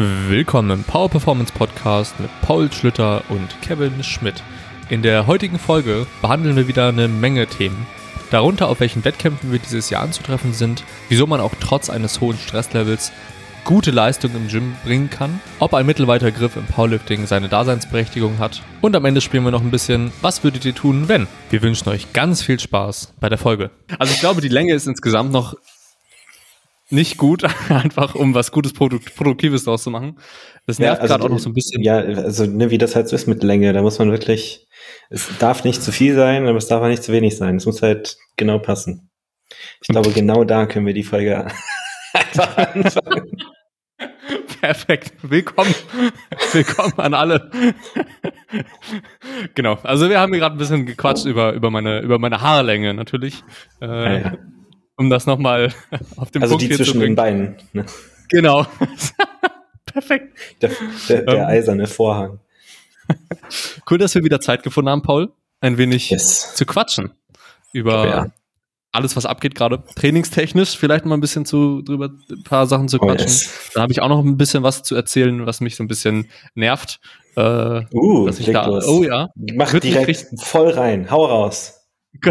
Willkommen im Power Performance Podcast mit Paul Schlüter und Kevin Schmidt. In der heutigen Folge behandeln wir wieder eine Menge Themen. Darunter, auf welchen Wettkämpfen wir dieses Jahr anzutreffen sind, wieso man auch trotz eines hohen Stresslevels gute Leistung im Gym bringen kann, ob ein mittelweiter Griff im Powerlifting seine Daseinsberechtigung hat und am Ende spielen wir noch ein bisschen, was würdet ihr tun, wenn? Wir wünschen euch ganz viel Spaß bei der Folge. Also ich glaube, die Länge ist insgesamt noch nicht gut, einfach um was Gutes, Produkt, Produktives draus zu machen. Das nervt ja, also gerade auch noch so ein bisschen. Ja, also ne, wie das halt so ist mit Länge, da muss man wirklich, es darf nicht zu viel sein, aber es darf auch nicht zu wenig sein. Es muss halt genau passen. Ich glaube, genau da können wir die Folge einfach anfangen. Perfekt. Willkommen. Willkommen an alle. genau. Also wir haben hier gerade ein bisschen gequatscht über, über meine, über meine Haarlänge natürlich. Äh, ja, ja um das nochmal auf den also Punkt die zwischen den Beinen. Ne? Genau. Perfekt. Der, der, der ähm. eiserne Vorhang. Cool, dass wir wieder Zeit gefunden haben, Paul, ein wenig yes. zu quatschen über ja. alles, was abgeht gerade. Trainingstechnisch vielleicht mal ein bisschen zu drüber ein paar Sachen zu oh, quatschen. Oh, yes. Da habe ich auch noch ein bisschen was zu erzählen, was mich so ein bisschen nervt. Äh, uh, dass ich da, los. oh ja, mach direkt voll rein, hau raus.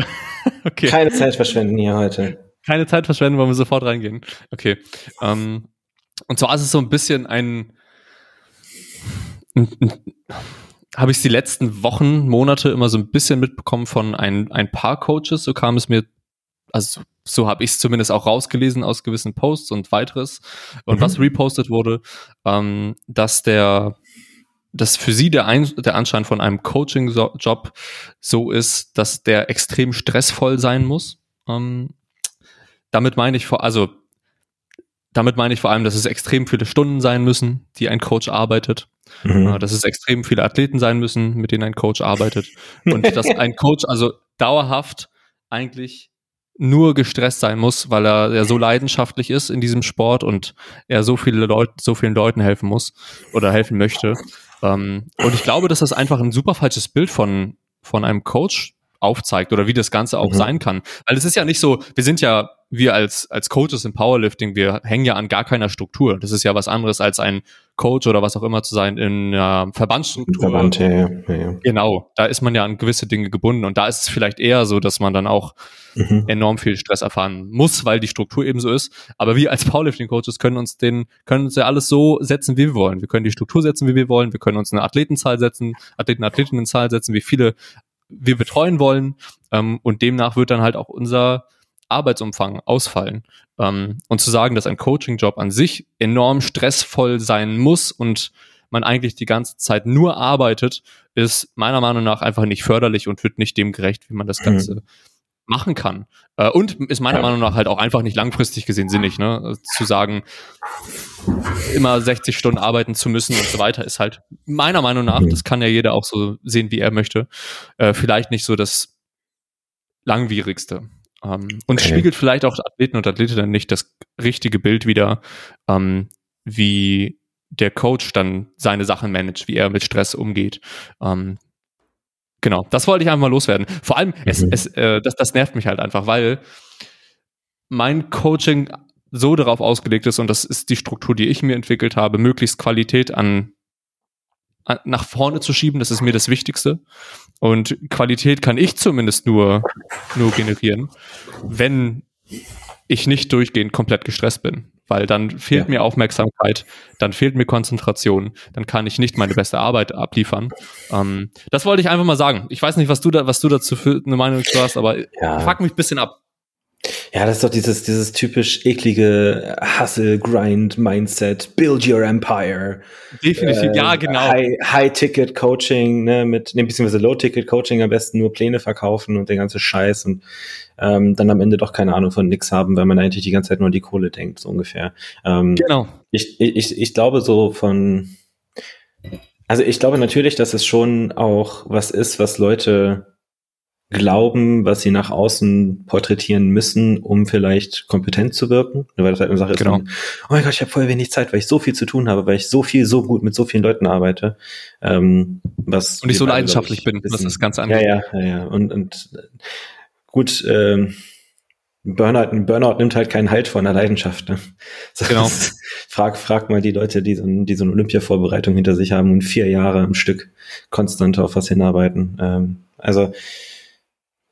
okay. Keine Zeit verschwenden hier heute keine Zeit verschwenden, wollen wir sofort reingehen. Okay. Ähm, und zwar ist es so ein bisschen ein, habe ich die letzten Wochen, Monate immer so ein bisschen mitbekommen von ein, ein paar Coaches. So kam es mir, also so habe ich es zumindest auch rausgelesen aus gewissen Posts und weiteres und mhm. was repostet wurde, ähm, dass der dass für sie der, Ein der Anschein von einem Coaching-Job so ist, dass der extrem stressvoll sein muss. Ähm, damit meine ich vor, also damit meine ich vor allem, dass es extrem viele Stunden sein müssen, die ein Coach arbeitet. Mhm. Äh, dass es extrem viele Athleten sein müssen, mit denen ein Coach arbeitet. Und dass ein Coach also dauerhaft eigentlich nur gestresst sein muss, weil er ja so leidenschaftlich ist in diesem Sport und er so viele Leute, so vielen Leuten helfen muss oder helfen möchte. Ähm, und ich glaube, dass das einfach ein super falsches Bild von, von einem Coach aufzeigt oder wie das Ganze auch mhm. sein kann. Weil es ist ja nicht so, wir sind ja wir als, als Coaches im Powerlifting, wir hängen ja an gar keiner Struktur. Das ist ja was anderes als ein Coach oder was auch immer zu sein in einer Verbandsstruktur. Verband, ja, ja, ja. Genau, da ist man ja an gewisse Dinge gebunden und da ist es vielleicht eher so, dass man dann auch mhm. enorm viel Stress erfahren muss, weil die Struktur eben so ist. Aber wir als Powerlifting-Coaches können uns den, können uns ja alles so setzen, wie wir wollen. Wir können die Struktur setzen, wie wir wollen. Wir können uns eine Athletenzahl setzen, Athleten, Athletinnenzahl setzen, wie viele wir betreuen wollen. Ähm, und demnach wird dann halt auch unser Arbeitsumfang ausfallen. Ähm, und zu sagen, dass ein Coaching-Job an sich enorm stressvoll sein muss und man eigentlich die ganze Zeit nur arbeitet, ist meiner Meinung nach einfach nicht förderlich und wird nicht dem gerecht, wie man das Ganze mhm. machen kann. Äh, und ist meiner Meinung nach halt auch einfach nicht langfristig gesehen sinnig, ne? Zu sagen, immer 60 Stunden arbeiten zu müssen und so weiter, ist halt meiner Meinung nach, mhm. das kann ja jeder auch so sehen, wie er möchte, äh, vielleicht nicht so das langwierigste. Ähm, und okay. spiegelt vielleicht auch Athleten und Athletinnen nicht das richtige Bild wieder, ähm, wie der Coach dann seine Sachen managt, wie er mit Stress umgeht. Ähm, genau, das wollte ich einfach mal loswerden. Vor allem, mhm. es, es, äh, das, das nervt mich halt einfach, weil mein Coaching so darauf ausgelegt ist, und das ist die Struktur, die ich mir entwickelt habe, möglichst Qualität an nach vorne zu schieben, das ist mir das Wichtigste. Und Qualität kann ich zumindest nur, nur generieren, wenn ich nicht durchgehend komplett gestresst bin. Weil dann fehlt ja. mir Aufmerksamkeit, dann fehlt mir Konzentration, dann kann ich nicht meine beste Arbeit abliefern. Ähm, das wollte ich einfach mal sagen. Ich weiß nicht, was du da, was du dazu für eine Meinung hast, aber ja. fuck mich ein bisschen ab. Ja, das ist doch dieses, dieses typisch eklige Hustle, Grind, Mindset, Build Your Empire. Definitiv, äh, ja, genau. High-Ticket-Coaching, ne, mit, ne, beziehungsweise Low-Ticket-Coaching am besten nur Pläne verkaufen und den ganzen Scheiß und ähm, dann am Ende doch keine Ahnung von nix haben, weil man eigentlich die ganze Zeit nur an die Kohle denkt, so ungefähr. Ähm, genau. Ich, ich, ich glaube so von, also ich glaube natürlich, dass es schon auch was ist, was Leute glauben, was sie nach außen porträtieren müssen, um vielleicht kompetent zu wirken. Weil das halt eine Sache ist, genau. von, oh mein Gott, ich habe voll wenig Zeit, weil ich so viel zu tun habe, weil ich so viel, so gut mit so vielen Leuten arbeite. Ähm, was und ich so leidenschaftlich ich, bin, das Ganze angeht. Ja, ja, ja, ja. Und, und gut, ähm, Burnout, ein Burnout nimmt halt keinen Halt von der Leidenschaft. Ne? So, Genau. frag, frag mal die Leute, die so, die so eine Olympia-Vorbereitung hinter sich haben und vier Jahre am Stück konstant auf was hinarbeiten. Ähm, also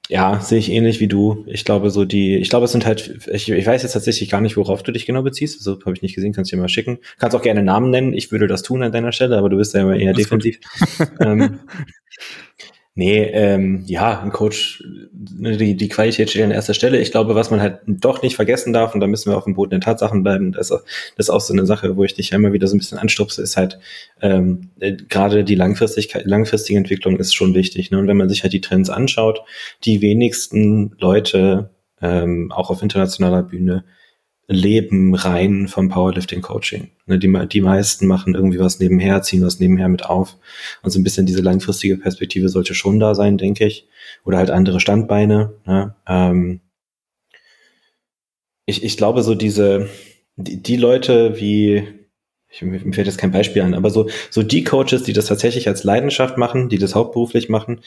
ja, sehe ich ähnlich wie du. Ich glaube, so die, ich glaube, es sind halt, ich, ich weiß jetzt tatsächlich gar nicht, worauf du dich genau beziehst. So habe ich nicht gesehen, kannst du dir mal schicken. Kannst auch gerne Namen nennen. Ich würde das tun an deiner Stelle, aber du bist ja immer eher defensiv. ähm, nee, ähm, ja, ein Coach, ne, die, die Qualität steht an erster Stelle. Ich glaube, was man halt doch nicht vergessen darf, und da müssen wir auf dem Boden der Tatsachen bleiben, das, ist- das ist auch so eine Sache, wo ich dich immer wieder so ein bisschen anstupse, ist halt, ähm, äh, gerade die Langfristigkeit, langfristige Entwicklung ist schon wichtig. Ne? Und wenn man sich halt die Trends anschaut, die wenigsten Leute, ähm, auch auf internationaler Bühne, leben rein vom Powerlifting-Coaching. Ne, die, die meisten machen irgendwie was nebenher, ziehen was nebenher mit auf. Und so ein bisschen diese langfristige Perspektive sollte schon da sein, denke ich. Oder halt andere Standbeine. Ne? Ähm, ich, ich glaube, so diese, die, die Leute wie, ich, mir fällt jetzt kein Beispiel an, aber so, so die Coaches, die das tatsächlich als Leidenschaft machen, die das hauptberuflich machen,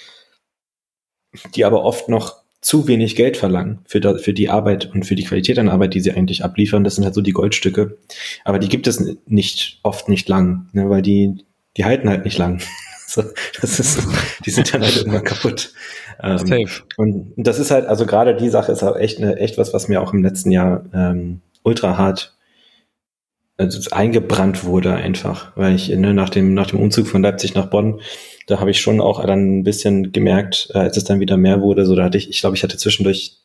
die aber oft noch zu wenig Geld verlangen für, da, für die Arbeit und für die Qualität an Arbeit, die sie eigentlich abliefern. Das sind halt so die Goldstücke. Aber die gibt es nicht, oft nicht lang, ne, weil die, die halten halt nicht lang. so, das ist, die sind dann halt irgendwann kaputt. Ähm, Safe. und das ist halt, also gerade die Sache ist auch echt, eine, echt was, was mir auch im letzten Jahr ähm, ultra hart also eingebrannt wurde einfach, weil ich ne, nach dem nach dem Umzug von Leipzig nach Bonn, da habe ich schon auch dann ein bisschen gemerkt, äh, als es dann wieder mehr wurde, so da hatte ich, ich glaube, ich hatte zwischendurch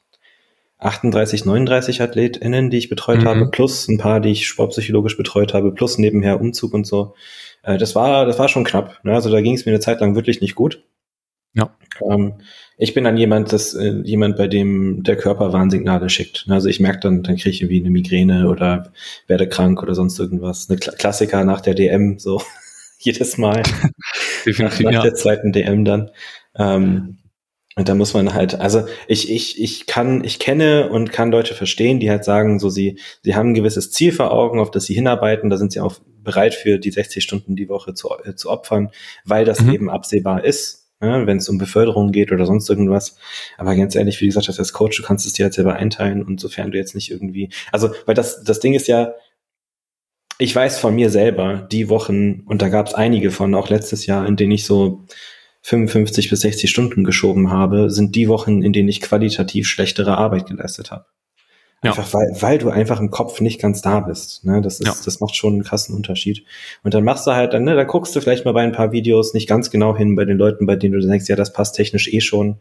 38, 39 AthletInnen, die ich betreut Mhm. habe, plus ein paar, die ich sportpsychologisch betreut habe, plus nebenher Umzug und so. Äh, das war, das war schon knapp. Ne? Also da ging es mir eine Zeit lang wirklich nicht gut. Ja. Ähm, ich bin dann jemand, das, äh, jemand, bei dem der Körper Warnsignale schickt. Also ich merke dann, dann kriege ich irgendwie eine Migräne oder werde krank oder sonst irgendwas. Eine Kla Klassiker nach der DM, so jedes Mal nach, nach ja. der zweiten DM dann. Ähm, und da muss man halt, also ich, ich, ich kann, ich kenne und kann Leute verstehen, die halt sagen, so sie, sie haben ein gewisses Ziel vor Augen, auf das sie hinarbeiten, da sind sie auch bereit für die 60 Stunden die Woche zu, äh, zu opfern, weil das Mhm. eben absehbar ist, ne, wenn es um Beförderung geht oder sonst irgendwas. Aber ganz ehrlich, wie gesagt, als Coach, du kannst es dir halt selber einteilen und sofern du jetzt nicht irgendwie, also, weil das, das Ding ist ja, ich weiß von mir selber, die Wochen, und da gab es einige von, auch letztes Jahr, in denen ich so 55 bis 60 Stunden geschoben habe, sind die Wochen, in denen ich qualitativ schlechtere Arbeit geleistet habe. Ja. Einfach weil, weil du einfach im Kopf nicht ganz da bist. Ne? Das, ist, Ja. das macht schon einen krassen Unterschied. Und dann machst du halt, dann, ne, dann guckst du vielleicht mal bei ein paar Videos nicht ganz genau hin bei den Leuten, bei denen du denkst, ja, das passt technisch eh schon.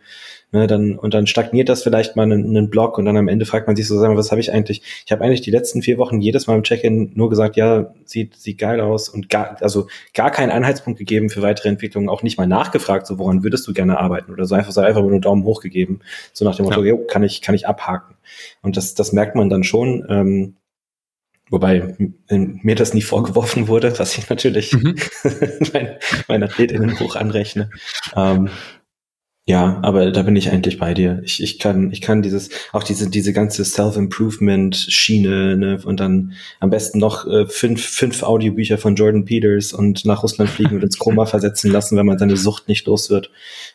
Ne, dann, und dann stagniert das vielleicht mal einen, einen Blog und dann am Ende fragt man sich so, sag mal, was habe ich eigentlich? Ich habe eigentlich die letzten vier Wochen jedes Mal im Check-in nur gesagt, ja, sieht, sieht geil aus und gar, also gar keinen Anhaltspunkt gegeben für weitere Entwicklungen, auch nicht mal nachgefragt, so woran würdest du gerne arbeiten oder so einfach so einfach nur Daumen hoch gegeben, so nach dem Motto, Ja. jo, kann ich, kann ich abhaken. Und das, das merkt man dann schon, ähm, Wobei mir das nie vorgeworfen wurde, was ich natürlich Mhm. mein, meinen AthletInnen hoch anrechne. Ähm, ja, aber da bin ich eigentlich bei dir. Ich, ich kann, ich kann dieses, auch diese, diese ganze Self-Improvement-Schiene, ne, und dann am besten noch äh, fünf, fünf Audiobücher von Jordan Peters und nach Russland fliegen und ins Koma versetzen lassen, wenn man seine Sucht nicht los wird,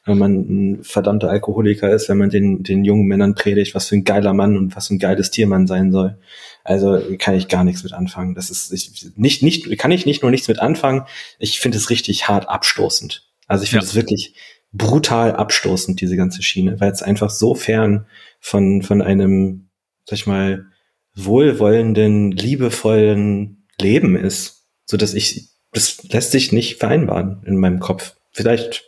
wenn man ein verdammter Alkoholiker ist, wenn man den, den jungen Männern predigt, was für ein geiler Mann und was für ein geiles Tier man sein soll. Also kann ich gar nichts mit anfangen. Das ist ich, nicht, nicht, kann ich nicht nur nichts mit anfangen. Ich finde es richtig hart abstoßend. Also ich finde Ja. es wirklich brutal abstoßend, diese ganze Schiene, weil es einfach so fern von, von einem, sag ich mal, wohlwollenden, liebevollen Leben ist, so dass ich, das lässt sich nicht vereinbaren in meinem Kopf. Vielleicht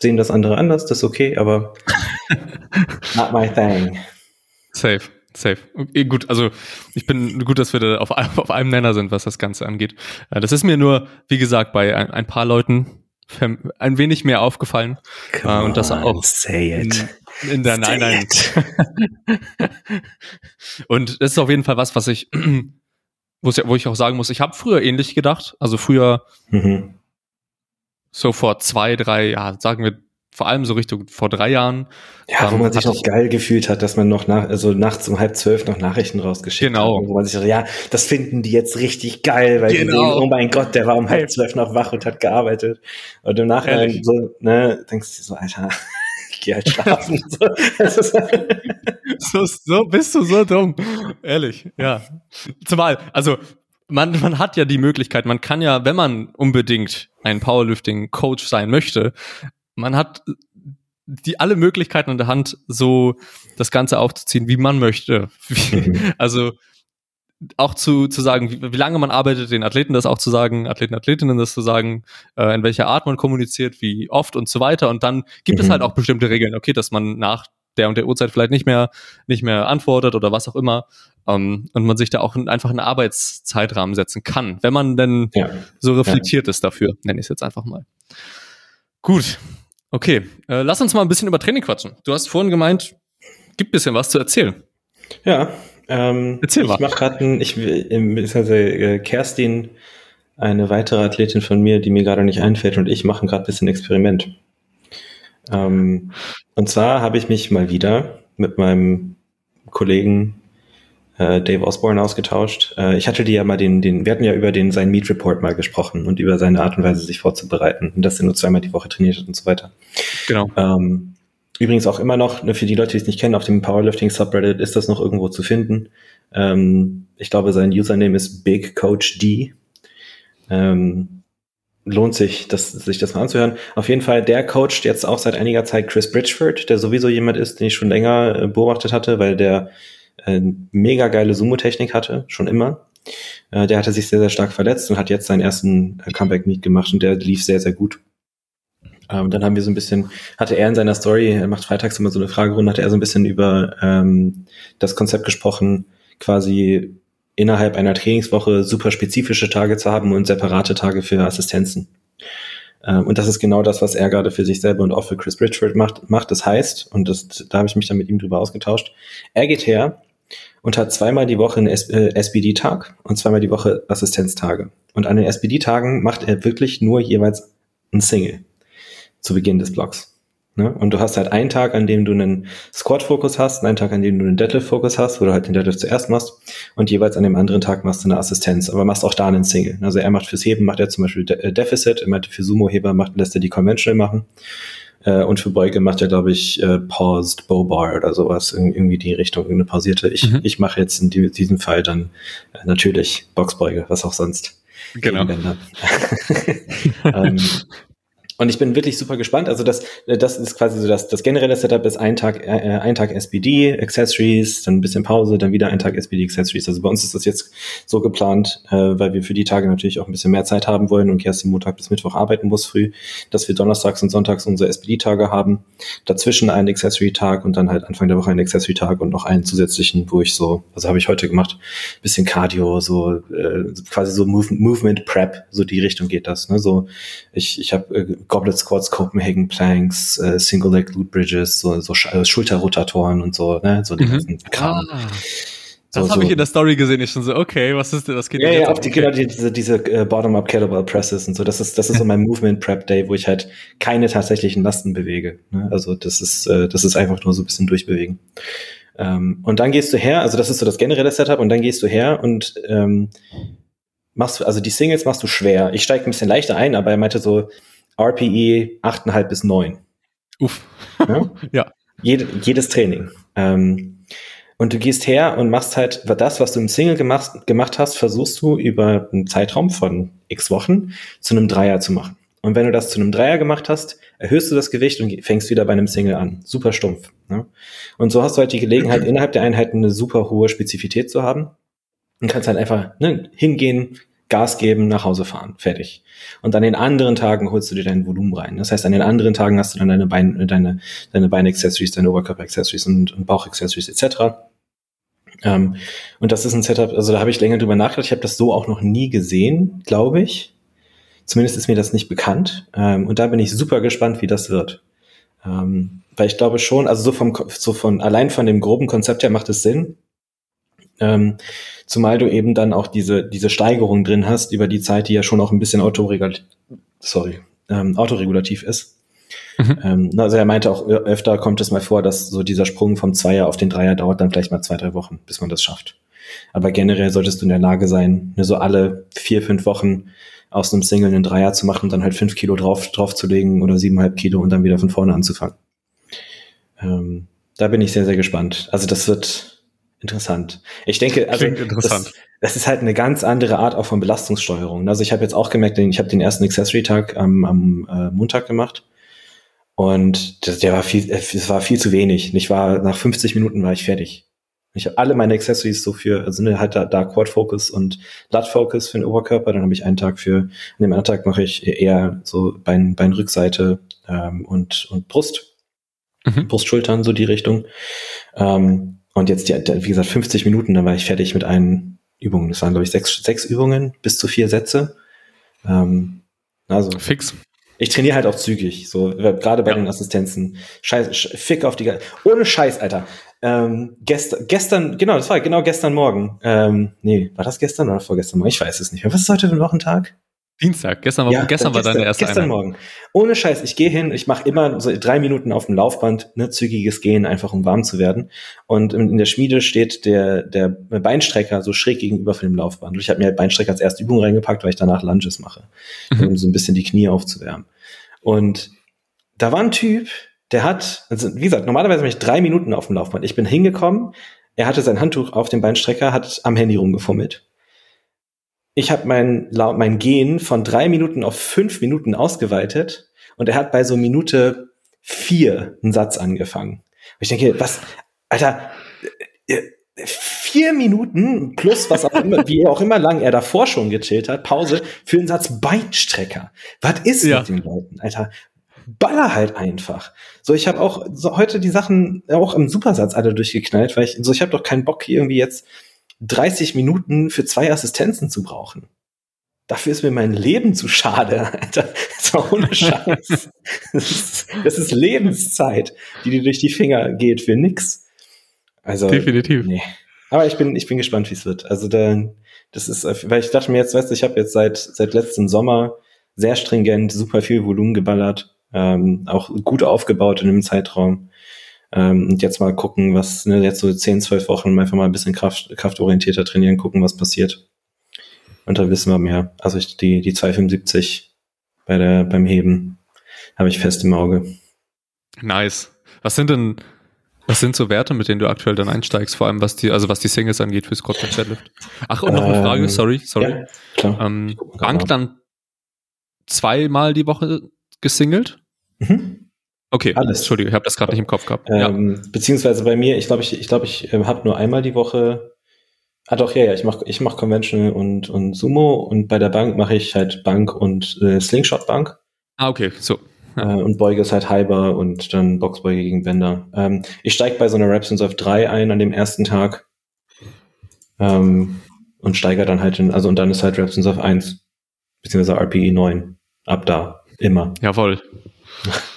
sehen das andere anders, das ist okay, aber not my thing. Safe, safe. Okay, gut, also ich bin gut, dass wir da auf, einem- auf einem Nenner sind, was das Ganze angeht. Äh, Das ist mir nur, wie gesagt, bei ein, ein paar Leuten ein wenig mehr aufgefallen. Come Äh, und das auch say it. In, in der Nein, nein. und das ist auf jeden Fall was, was ich, wo ich auch sagen muss, ich habe früher ähnlich gedacht. Also früher Mhm. so vor zwei, drei, ja, sagen wir vor allem so Richtung vor drei Jahren. Ja, wo Ähm, man sich auch geil gefühlt hat, dass man noch nach, also nachts um halb zwölf noch Nachrichten rausgeschickt Genau. hat. Wo man sich so, ja, das finden die jetzt richtig geil, weil die Genau. sehen, oh mein Gott, der war um halb zwölf noch wach und hat gearbeitet. Und im Nachhinein Ehrlich. so, ne, denkst du dir so, Alter, gehe halt schlafen. so, so bist du so dumm. Ehrlich, ja. Zumal, also man, man hat ja die Möglichkeit, man kann ja, wenn man unbedingt ein Powerlifting-Coach sein möchte, man hat die alle Möglichkeiten in der Hand, so das Ganze aufzuziehen, wie man möchte. Mhm. also auch zu, zu sagen, wie, wie, lange man arbeitet, den Athleten das auch zu sagen, Athleten, Athletinnen das zu sagen, äh, in welcher Art man kommuniziert, wie oft und so weiter. Und dann gibt mhm. es halt auch bestimmte Regeln, okay, dass man nach der und der Uhrzeit vielleicht nicht mehr, nicht mehr antwortet oder was auch immer. Ähm, und man sich da auch einfach einen Arbeitszeitrahmen setzen kann, wenn man denn ja. so reflektiert ja. ist dafür, nenne ich es jetzt einfach mal. Gut, okay. Äh, lass uns mal ein bisschen über Training quatschen. Du hast vorhin gemeint, gibt ein bisschen was zu erzählen. Ja, ähm, Erzähl mal. Ich mache gerade ich also, äh, Kerstin, eine weitere Athletin von mir, die mir gerade nicht einfällt, und ich machen gerade ein bisschen Experiment. Ähm, und zwar habe ich mich mal wieder mit meinem Kollegen äh, Dave Osborne ausgetauscht. Äh, ich hatte die ja mal den, den, wir hatten ja über den seinen Meet Report mal gesprochen und über seine Art und Weise, sich vorzubereiten und dass er nur zweimal die Woche trainiert hat und so weiter. Genau. Ähm, übrigens auch immer noch, ne, für die Leute, die es nicht kennen, auf dem Powerlifting Subreddit ist das noch irgendwo zu finden. Ähm, ich glaube, sein Username ist Big Coach D. Ähm, lohnt sich, das, sich das mal anzuhören. Auf jeden Fall, der coacht jetzt auch seit einiger Zeit Chris Bridgeford, der sowieso jemand ist, den ich schon länger äh, beobachtet hatte, weil der äh, mega geile Sumo-Technik hatte, schon immer. Äh, der hatte sich sehr, sehr stark verletzt und hat jetzt seinen ersten äh, Comeback-Meet gemacht und der lief sehr, sehr gut. Ähm, dann haben wir so ein bisschen, hatte er in seiner Story, er macht freitags immer so eine Fragerunde, hatte er so ein bisschen über ähm, das Konzept gesprochen, quasi innerhalb einer Trainingswoche super spezifische Tage zu haben und separate Tage für Assistenzen. Ähm, und das ist genau das, was er gerade für sich selber und auch für Chris Bridgeford macht. macht. Das heißt, und das, da habe ich mich dann mit ihm drüber ausgetauscht, er geht her und hat zweimal die Woche einen SBD-Tag äh, und zweimal die Woche Assistenztage. Und an den SBD-Tagen macht er wirklich nur jeweils ein Single zu Beginn des Blocks. Ne? Und du hast halt einen Tag, an dem du einen Squat-Fokus hast, einen Tag, an dem du einen Deadlift-Fokus hast, wo du halt den Deadlift zuerst machst und jeweils an dem anderen Tag machst du eine Assistenz, aber machst auch da einen Single. Also er macht fürs Heben, macht er zum Beispiel De äh, Deficit, er macht für Sumo-Heber, macht, lässt er die Conventional machen äh, und für Beuge macht er, glaube ich, äh, Paused Bow Bar oder sowas, irgendwie die Richtung, eine pausierte. Ich, mhm. ich mache jetzt in die, diesem Fall dann äh, natürlich Boxbeuge, was auch sonst. Genau. ähm, und ich bin wirklich super gespannt. Also das, das ist quasi so das, das generelle Setup ist ein Tag, äh, ein Tag SBD, Accessories, dann ein bisschen Pause, dann wieder ein Tag SBD, Accessories. Also bei uns ist das jetzt so geplant, äh, weil wir für die Tage natürlich auch ein bisschen mehr Zeit haben wollen und Kerstin Montag bis Mittwoch arbeiten muss früh, dass wir donnerstags und sonntags unsere SBD-Tage haben. Dazwischen einen Accessory-Tag und dann halt Anfang der Woche einen Accessory-Tag und noch einen zusätzlichen, wo ich so, also habe ich heute gemacht, bisschen Cardio, so äh, quasi so Move Movement Prep, so die Richtung geht das. Ne? So ich, ich habe äh, Goblet Squats, Copenhagen Planks, äh, Single Leg Glute Bridges, so, so äh, Schulterrotatoren und so, ne, so die mhm. ganzen Kram. Ah. Das so, habe so. ich in der Story gesehen. Ich schon so, okay, was ist denn das? Geht ja, ja, auf die, okay. genau, die, diese, diese uh, Bottom-up Kettlebell Presses und so. Das ist, das ist so mein Movement Prep Day, wo ich halt keine tatsächlichen Lasten bewege. Ne? Also das ist, äh, das ist einfach nur so ein bisschen durchbewegen. Ähm, und dann gehst du her, also das ist so das generelle Setup, und dann gehst du her und ähm, machst du, also die Singles machst du schwer. Ich steige ein bisschen leichter ein, aber er meinte so, RPE 8,5 bis 9. Uff. Ja. ja. Jede, jedes Training. Ähm, und du gehst her und machst halt das, was du im Single gemacht, gemacht hast, versuchst du über einen Zeitraum von x Wochen zu einem Dreier zu machen. Und wenn du das zu einem Dreier gemacht hast, erhöhst du das Gewicht und fängst wieder bei einem Single an. Super stumpf. Ne? Und so hast du halt die Gelegenheit, innerhalb der Einheiten eine super hohe Spezifität zu haben. Und kannst halt einfach ne, hingehen, Gas geben, nach Hause fahren, fertig. Und an den anderen Tagen holst du dir dein Volumen rein. Das heißt, an den anderen Tagen hast du dann deine Beine, deine, deine Beine-Accessories, deine Oberkörper-Accessories und, und Bauch-Accessories etc. Ähm, und das ist ein Setup, also da habe ich länger drüber nachgedacht. Ich habe das so auch noch nie gesehen, glaube ich. Zumindest ist mir das nicht bekannt. Ähm, und da bin ich super gespannt, wie das wird. Ähm, weil ich glaube schon, also so vom, so von, allein von dem groben Konzept her macht es Sinn. Ähm, zumal du eben dann auch diese, diese Steigerung drin hast über die Zeit, die ja schon auch ein bisschen autoregulativ, sorry, ähm, autoregulativ ist. Mhm. Ähm, also er meinte auch öfter kommt es mal vor, dass so dieser Sprung vom Zweier auf den Dreier dauert dann vielleicht mal zwei, drei Wochen, bis man das schafft. Aber generell solltest du in der Lage sein, ne, so alle vier, fünf Wochen aus einem Single einen Dreier zu machen, dann halt fünf Kilo drauf, draufzulegen oder siebeneinhalb Kilo und dann wieder von vorne anzufangen. Ähm, da bin ich sehr, sehr gespannt. Also das wird interessant. Ich denke, also. Das, das, ist halt eine ganz andere Art auch von Belastungssteuerung. Also ich habe jetzt auch gemerkt, ich habe den ersten Accessory-Tag am, am äh, Montag gemacht und das, der war viel, es war viel zu wenig. Ich war nach 50 Minuten war ich fertig. Ich habe alle meine Accessories so für, also ne, halt da, da Quad Focus und Lat Focus für den Oberkörper. Dann habe ich einen Tag für, an dem anderen Tag mache ich eher so Bein, Beinrückseite ähm, und, und Brust. Mhm. Brust, Schultern, so die Richtung. Ähm, und jetzt, die, wie gesagt, 50 Minuten, dann war ich fertig mit allen Übungen. Das waren, glaube ich, sechs, sechs Übungen bis zu vier Sätze. Ähm, also fix ich trainiere halt auch zügig, so gerade bei ja. den Assistenzen. Scheiß, fick auf die, ohne Scheiß, Alter. Ähm, gestern, gestern, genau, das war genau gestern Morgen. Ähm, nee, war das gestern oder vorgestern Morgen? Ich weiß es nicht mehr. Was ist heute für ein Wochentag? Dienstag, gestern war, ja, gestern, gestern war deine erste Gestern Einheit. Morgen. Ohne Scheiß, ich gehe hin, ich mache immer so drei Minuten auf dem Laufband, ne, zügiges Gehen, einfach um warm zu werden. Und in, der Schmiede steht der, der Beinstrecker so schräg gegenüber von dem Laufband. Und ich habe mir halt Beinstrecker als erste Übung reingepackt, weil ich danach Lunges mache, mhm. um so ein bisschen die Knie aufzuwärmen. Und da war ein Typ, der hat, also wie gesagt, normalerweise habe ich drei Minuten auf dem Laufband. Ich bin hingekommen, er hatte sein Handtuch auf dem Beinstrecker, hat am Handy rumgefummelt ich habe mein, mein Gehen von drei Minuten auf fünf Minuten ausgeweitet und er hat bei so Minute vier einen Satz angefangen. Und ich denke, was, Alter, äh, äh, vier Minuten plus was auch immer, wie auch immer lang er davor schon gechillt hat, Pause für einen Satz Beinstrecker. Was ist ja. mit den Leuten, Alter? Baller halt einfach. So, ich habe auch so heute die Sachen auch im Supersatz alle durchgeknallt, weil ich so, ich habe doch keinen Bock irgendwie jetzt 30 Minuten für zwei Assistenzen zu brauchen. Dafür ist mir mein Leben zu schade, Alter. Das war ohne Scheiß. Das ist, das ist Lebenszeit, die dir durch die Finger geht für nix. Also. Definitiv. Nee. Aber ich bin, ich bin gespannt, wie es wird. Also da, das ist, weil ich dachte mir jetzt, weißt du, ich habe jetzt seit, seit letzten Sommer sehr stringent super viel Volumen geballert, ähm, auch gut aufgebaut in dem Zeitraum. Ähm, und jetzt mal gucken, was, ne, jetzt so 10, 12 Wochen einfach mal ein bisschen Kraft, kraftorientierter trainieren, gucken, was passiert. Und da wissen wir mehr. Also ich, die, die 275 bei der, beim Heben habe ich fest im Auge. Nice. Was sind denn, was sind so Werte, mit denen du aktuell dann einsteigst, vor allem was die, also was die Singles angeht für Scott und Deadlift? Ach, und noch eine Frage, ähm, sorry, sorry. Ja. Ähm, Bank dann zweimal die Woche gesingelt? Mhm. Okay, alles. Entschuldigung, ich habe das gerade nicht im Kopf gehabt. Ähm, ja. Beziehungsweise bei mir, ich glaube, ich, ich, glaub, ich äh, habe nur einmal die Woche. Ah doch, ja, ja, ich mache ich mach Conventional und, und Sumo und bei der Bank mache ich halt Bank und äh, Slingshot Bank. Ah, okay, so. Ja. Äh, und Beuge ist halt Hyper und dann Boxbeuge gegen Bänder. Ähm, ich steige bei so einer Reps auf 3 ein an dem ersten Tag. Ähm, und steigere dann halt in, also und dann ist halt Reps auf 1, beziehungsweise RPE 9. Ab da. Immer. Jawohl.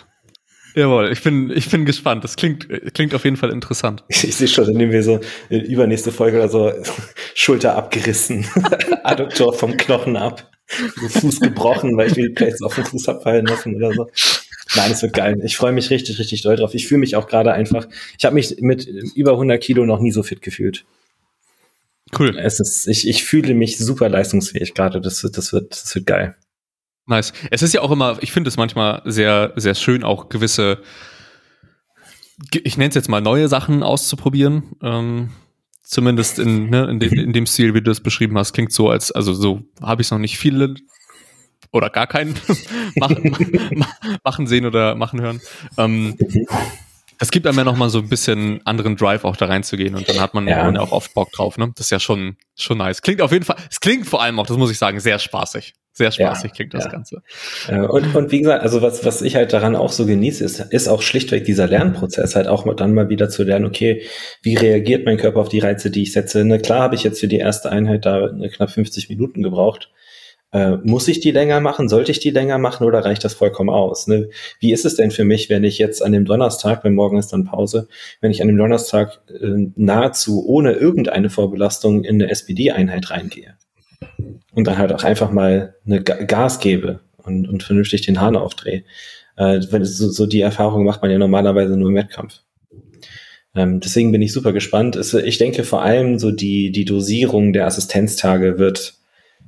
Jawohl, ich bin, ich bin gespannt. Das klingt, klingt auf jeden Fall interessant. Ich, ich sehe schon, dann nehmen wir so in übernächste Folge oder so Schulter abgerissen, Adduktor vom Knochen ab, Fuß gebrochen, weil ich die Plates auf den Fuß abfallen lassen oder so. Nein, es wird geil. Ich freue mich richtig, richtig doll drauf. Ich fühle mich auch gerade einfach, ich habe mich mit über 100 Kilo noch nie so fit gefühlt. Cool. Es ist, ich, ich fühle mich super leistungsfähig gerade. Das wird, das wird, das wird geil. Nice. Es ist ja auch immer, ich finde es manchmal sehr, sehr schön, auch gewisse, ich nenne es jetzt mal neue Sachen auszuprobieren. Ähm, zumindest in, ne, in, de, in dem Stil, wie du das beschrieben hast, klingt so, als, also so habe ich es noch nicht viele oder gar keinen machen, machen sehen oder machen hören. Ähm, das gibt einem ja noch mal so ein bisschen anderen Drive auch da reinzugehen und dann hat man ja, auch oft Bock drauf, ne? Das ist ja schon, schon nice. Klingt auf jeden Fall, es klingt vor allem auch, das muss ich sagen, sehr spaßig. Sehr spaßig ja, klingt das ja. Ganze. Äh, und, und wie gesagt, also was, was ich halt daran auch so genieße, ist, ist auch schlichtweg dieser Lernprozess, halt auch dann mal wieder zu lernen, okay, wie reagiert mein Körper auf die Reize, die ich setze? Ne, klar habe ich jetzt für die erste Einheit da knapp 50 Minuten gebraucht. Äh, muss ich die länger machen? Sollte ich die länger machen oder reicht das vollkommen aus? Ne? Wie ist es denn für mich, wenn ich jetzt an dem Donnerstag, wenn morgen ist dann Pause, wenn ich an dem Donnerstag äh, nahezu ohne irgendeine Vorbelastung in eine SPD-Einheit reingehe? und dann halt auch einfach mal eine Gas gebe und, und vernünftig den Hahn aufdrehe. Äh, so, so die Erfahrung macht man ja normalerweise nur im Wettkampf. Ähm, deswegen bin ich super gespannt. Es, ich denke vor allem so die, die Dosierung der Assistenztage wird,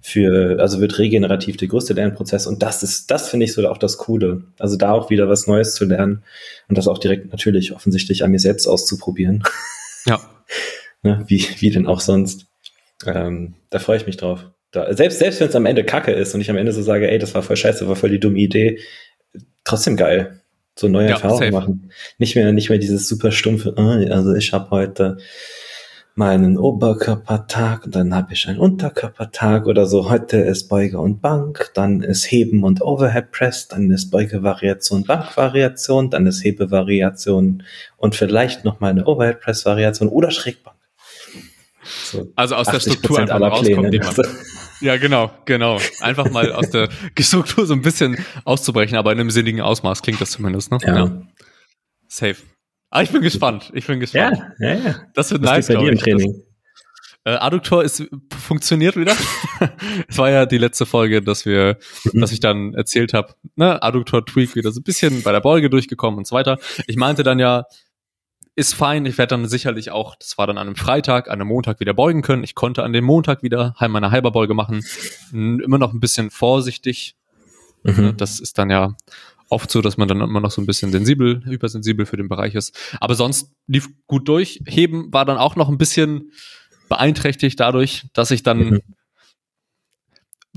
für, also wird regenerativ der größte Lernprozess und das ist, das finde ich so auch das Coole. Also da auch wieder was Neues zu lernen und das auch direkt natürlich offensichtlich an mir selbst auszuprobieren. Ja. ne, wie, wie denn auch sonst. Ähm, da freue ich mich drauf. Da, selbst selbst wenn es am Ende Kacke ist und ich am Ende so sage, ey, das war voll scheiße, war voll die dumme Idee, trotzdem geil. So neue ja, Erfahrungen machen. Nicht mehr, nicht mehr dieses super stumpfe, oh, also ich habe heute meinen Oberkörpertag und dann habe ich einen Unterkörpertag oder so. Heute ist Beuge und Bank, dann ist Heben und Overhead Press, dann ist Beugevariation, Bankvariation, dann ist Hebevariation und vielleicht noch mal eine Overhead Press Variation oder Schrägbank. So also aus der Struktur einfach rauskommen. Pläne. Ja, genau, genau. Einfach mal aus der Struktur so ein bisschen auszubrechen, aber in einem sinnigen Ausmaß klingt das zumindest, ne? Ja. ja. Safe. Ah, ich bin gespannt. Ich bin gespannt. Ja, ja, ja. Das wird Was nice, glaube ich. Training? Das, äh, Adduktor ist funktioniert wieder. Es war ja die letzte Folge, dass wir, mhm. dass ich dann erzählt habe, ne, Adduktor Tweak wieder so ein bisschen bei der Beuge durchgekommen und so weiter. Ich meinte dann ja, ist fein. Ich werde dann sicherlich auch, das war dann an einem Freitag, an einem Montag wieder beugen können. Ich konnte an dem Montag wieder meine Halberbeuge machen. Immer noch ein bisschen vorsichtig. Mhm. Das ist dann ja oft so, dass man dann immer noch so ein bisschen sensibel, hypersensibel für den Bereich ist. Aber sonst lief gut durch. Heben war dann auch noch ein bisschen beeinträchtigt dadurch, dass ich dann mhm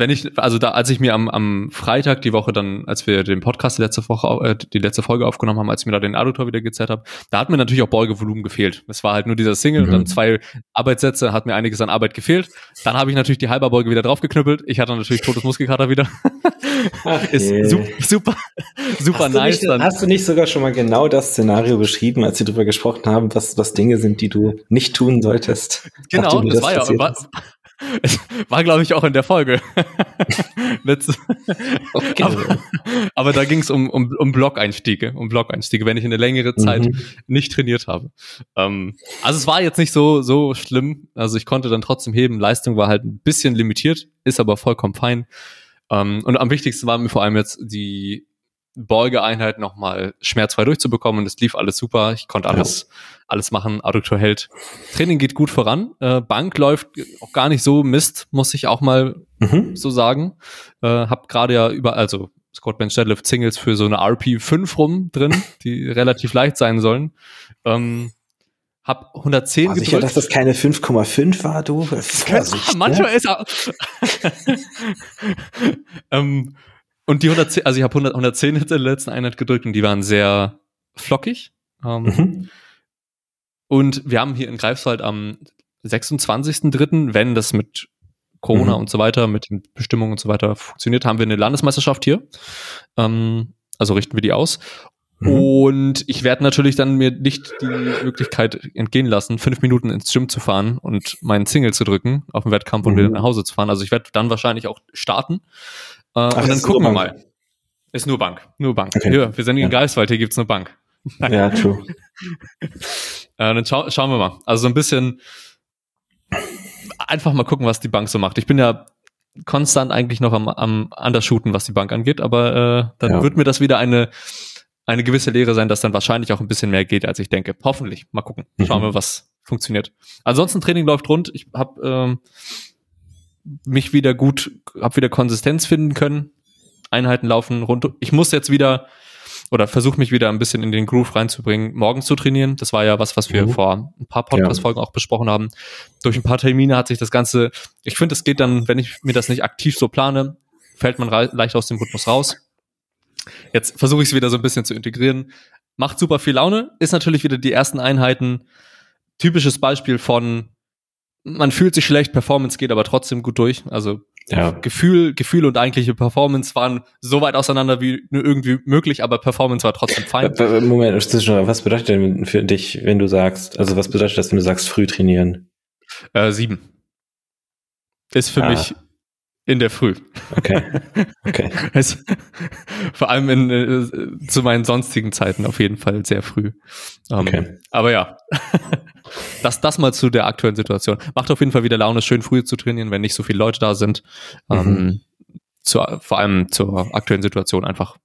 wenn ich, also da, als ich mir am, am Freitag die Woche dann, als wir den Podcast die letzte Woche, äh, die letzte Folge aufgenommen haben, als ich mir da den Adduktor wieder gezerrt habe, da hat mir natürlich auch Beugevolumen gefehlt. Es war halt nur dieser Single mhm. und dann zwei Arbeitssätze, hat mir einiges an Arbeit gefehlt. Dann habe ich natürlich die Halberbeuge wieder draufgeknüppelt. Ich hatte natürlich totes Muskelkater wieder. Ach, Ist super, super, super hast nice. Nicht, hast du nicht sogar schon mal genau das Szenario beschrieben, als wir darüber gesprochen haben, was, was Dinge sind, die du nicht tun solltest? Genau, das, das war ja, war, es war, glaube ich, auch in der Folge. okay. aber, aber, da ging es um, um, um Blog-Einstiege, um Blog-Einstiege, wenn ich eine längere Zeit mhm. nicht trainiert habe. Ähm, also es war jetzt nicht so, so schlimm. Also ich konnte dann trotzdem heben. Leistung war halt ein bisschen limitiert, ist aber vollkommen fein. Ähm, und am wichtigsten war mir vor allem jetzt die Beugeeinheit nochmal schmerzfrei durchzubekommen und es lief alles super. Ich konnte alles, ja. Alles machen. Adduktor hält. Training geht gut voran. Äh, Bank läuft auch gar nicht so Mist, muss ich auch mal mhm. so sagen. Äh, hab gerade ja über, also Squat Bench Deadlift Singles für so eine RP5 rum drin, die relativ leicht sein sollen. Ähm, hab 110 war sicher, dass das keine 5,5 war, du? Vorsicht, manchmal ne? ist er. ähm, und die 110, also ich habe 100, 110 in der letzten Einheit gedrückt und die waren sehr flockig. Ähm, mhm. Und wir haben hier in Greifswald am 26.03., wenn das mit Corona mhm. und so weiter, mit den Bestimmungen und so weiter funktioniert, haben wir eine Landesmeisterschaft hier. Ähm, also richten wir die aus. Mhm. Und ich werde natürlich dann mir nicht die Möglichkeit entgehen lassen, fünf Minuten ins Gym zu fahren und meinen Single zu drücken auf dem Wettkampf und wieder mhm. nach Hause zu fahren. Also ich werde dann wahrscheinlich auch starten. Äh, Ach, und dann gucken wir mal. Ist nur Bank. Nur Bank. Okay. Hier, wir sind in ja. Greifswald, hier gibt's nur Bank. ja, true. äh, dann schau, schauen wir mal. Also so ein bisschen einfach mal gucken, was die Bank so macht. Ich bin ja konstant eigentlich noch am, am Undershooten, was die Bank angeht, aber äh, dann ja. wird mir das wieder eine, eine gewisse Lehre sein, dass dann wahrscheinlich auch ein bisschen mehr geht, als ich denke. Hoffentlich. Mal gucken. Schauen mhm. wir, was funktioniert. Ansonsten Training läuft rund. Ich habe ähm, mich wieder gut, habe wieder Konsistenz finden können. Einheiten laufen rund. Ich muss jetzt wieder oder versuche mich wieder ein bisschen in den Groove reinzubringen, morgens zu trainieren. Das war ja was, was wir mhm. vor ein paar Podcast-Folgen ja. auch besprochen haben. Durch ein paar Termine hat sich das Ganze, ich finde, es geht dann, wenn ich mir das nicht aktiv so plane, fällt man leicht aus dem Rhythmus raus. Jetzt versuche ich es wieder so ein bisschen zu integrieren. Macht super viel Laune, ist natürlich wieder die ersten Einheiten. Typisches Beispiel von man fühlt sich schlecht, Performance geht aber trotzdem gut durch. Also ja. Gefühl, Gefühl und eigentliche Performance waren so weit auseinander wie nur irgendwie möglich, aber Performance war trotzdem fein. Moment, was bedeutet denn für dich, wenn du sagst, also was bedeutet das, wenn du sagst, früh trainieren? Äh, sieben. Ist für ah. mich in der Früh. Okay. Okay. also, vor allem in, äh, zu meinen sonstigen Zeiten auf jeden Fall sehr früh. Ähm, okay. Aber ja. das, das mal zu der aktuellen Situation. Macht auf jeden Fall wieder Laune, schön früh zu trainieren, wenn nicht so viele Leute da sind. Mhm. Ähm, zu, vor allem zur aktuellen Situation einfach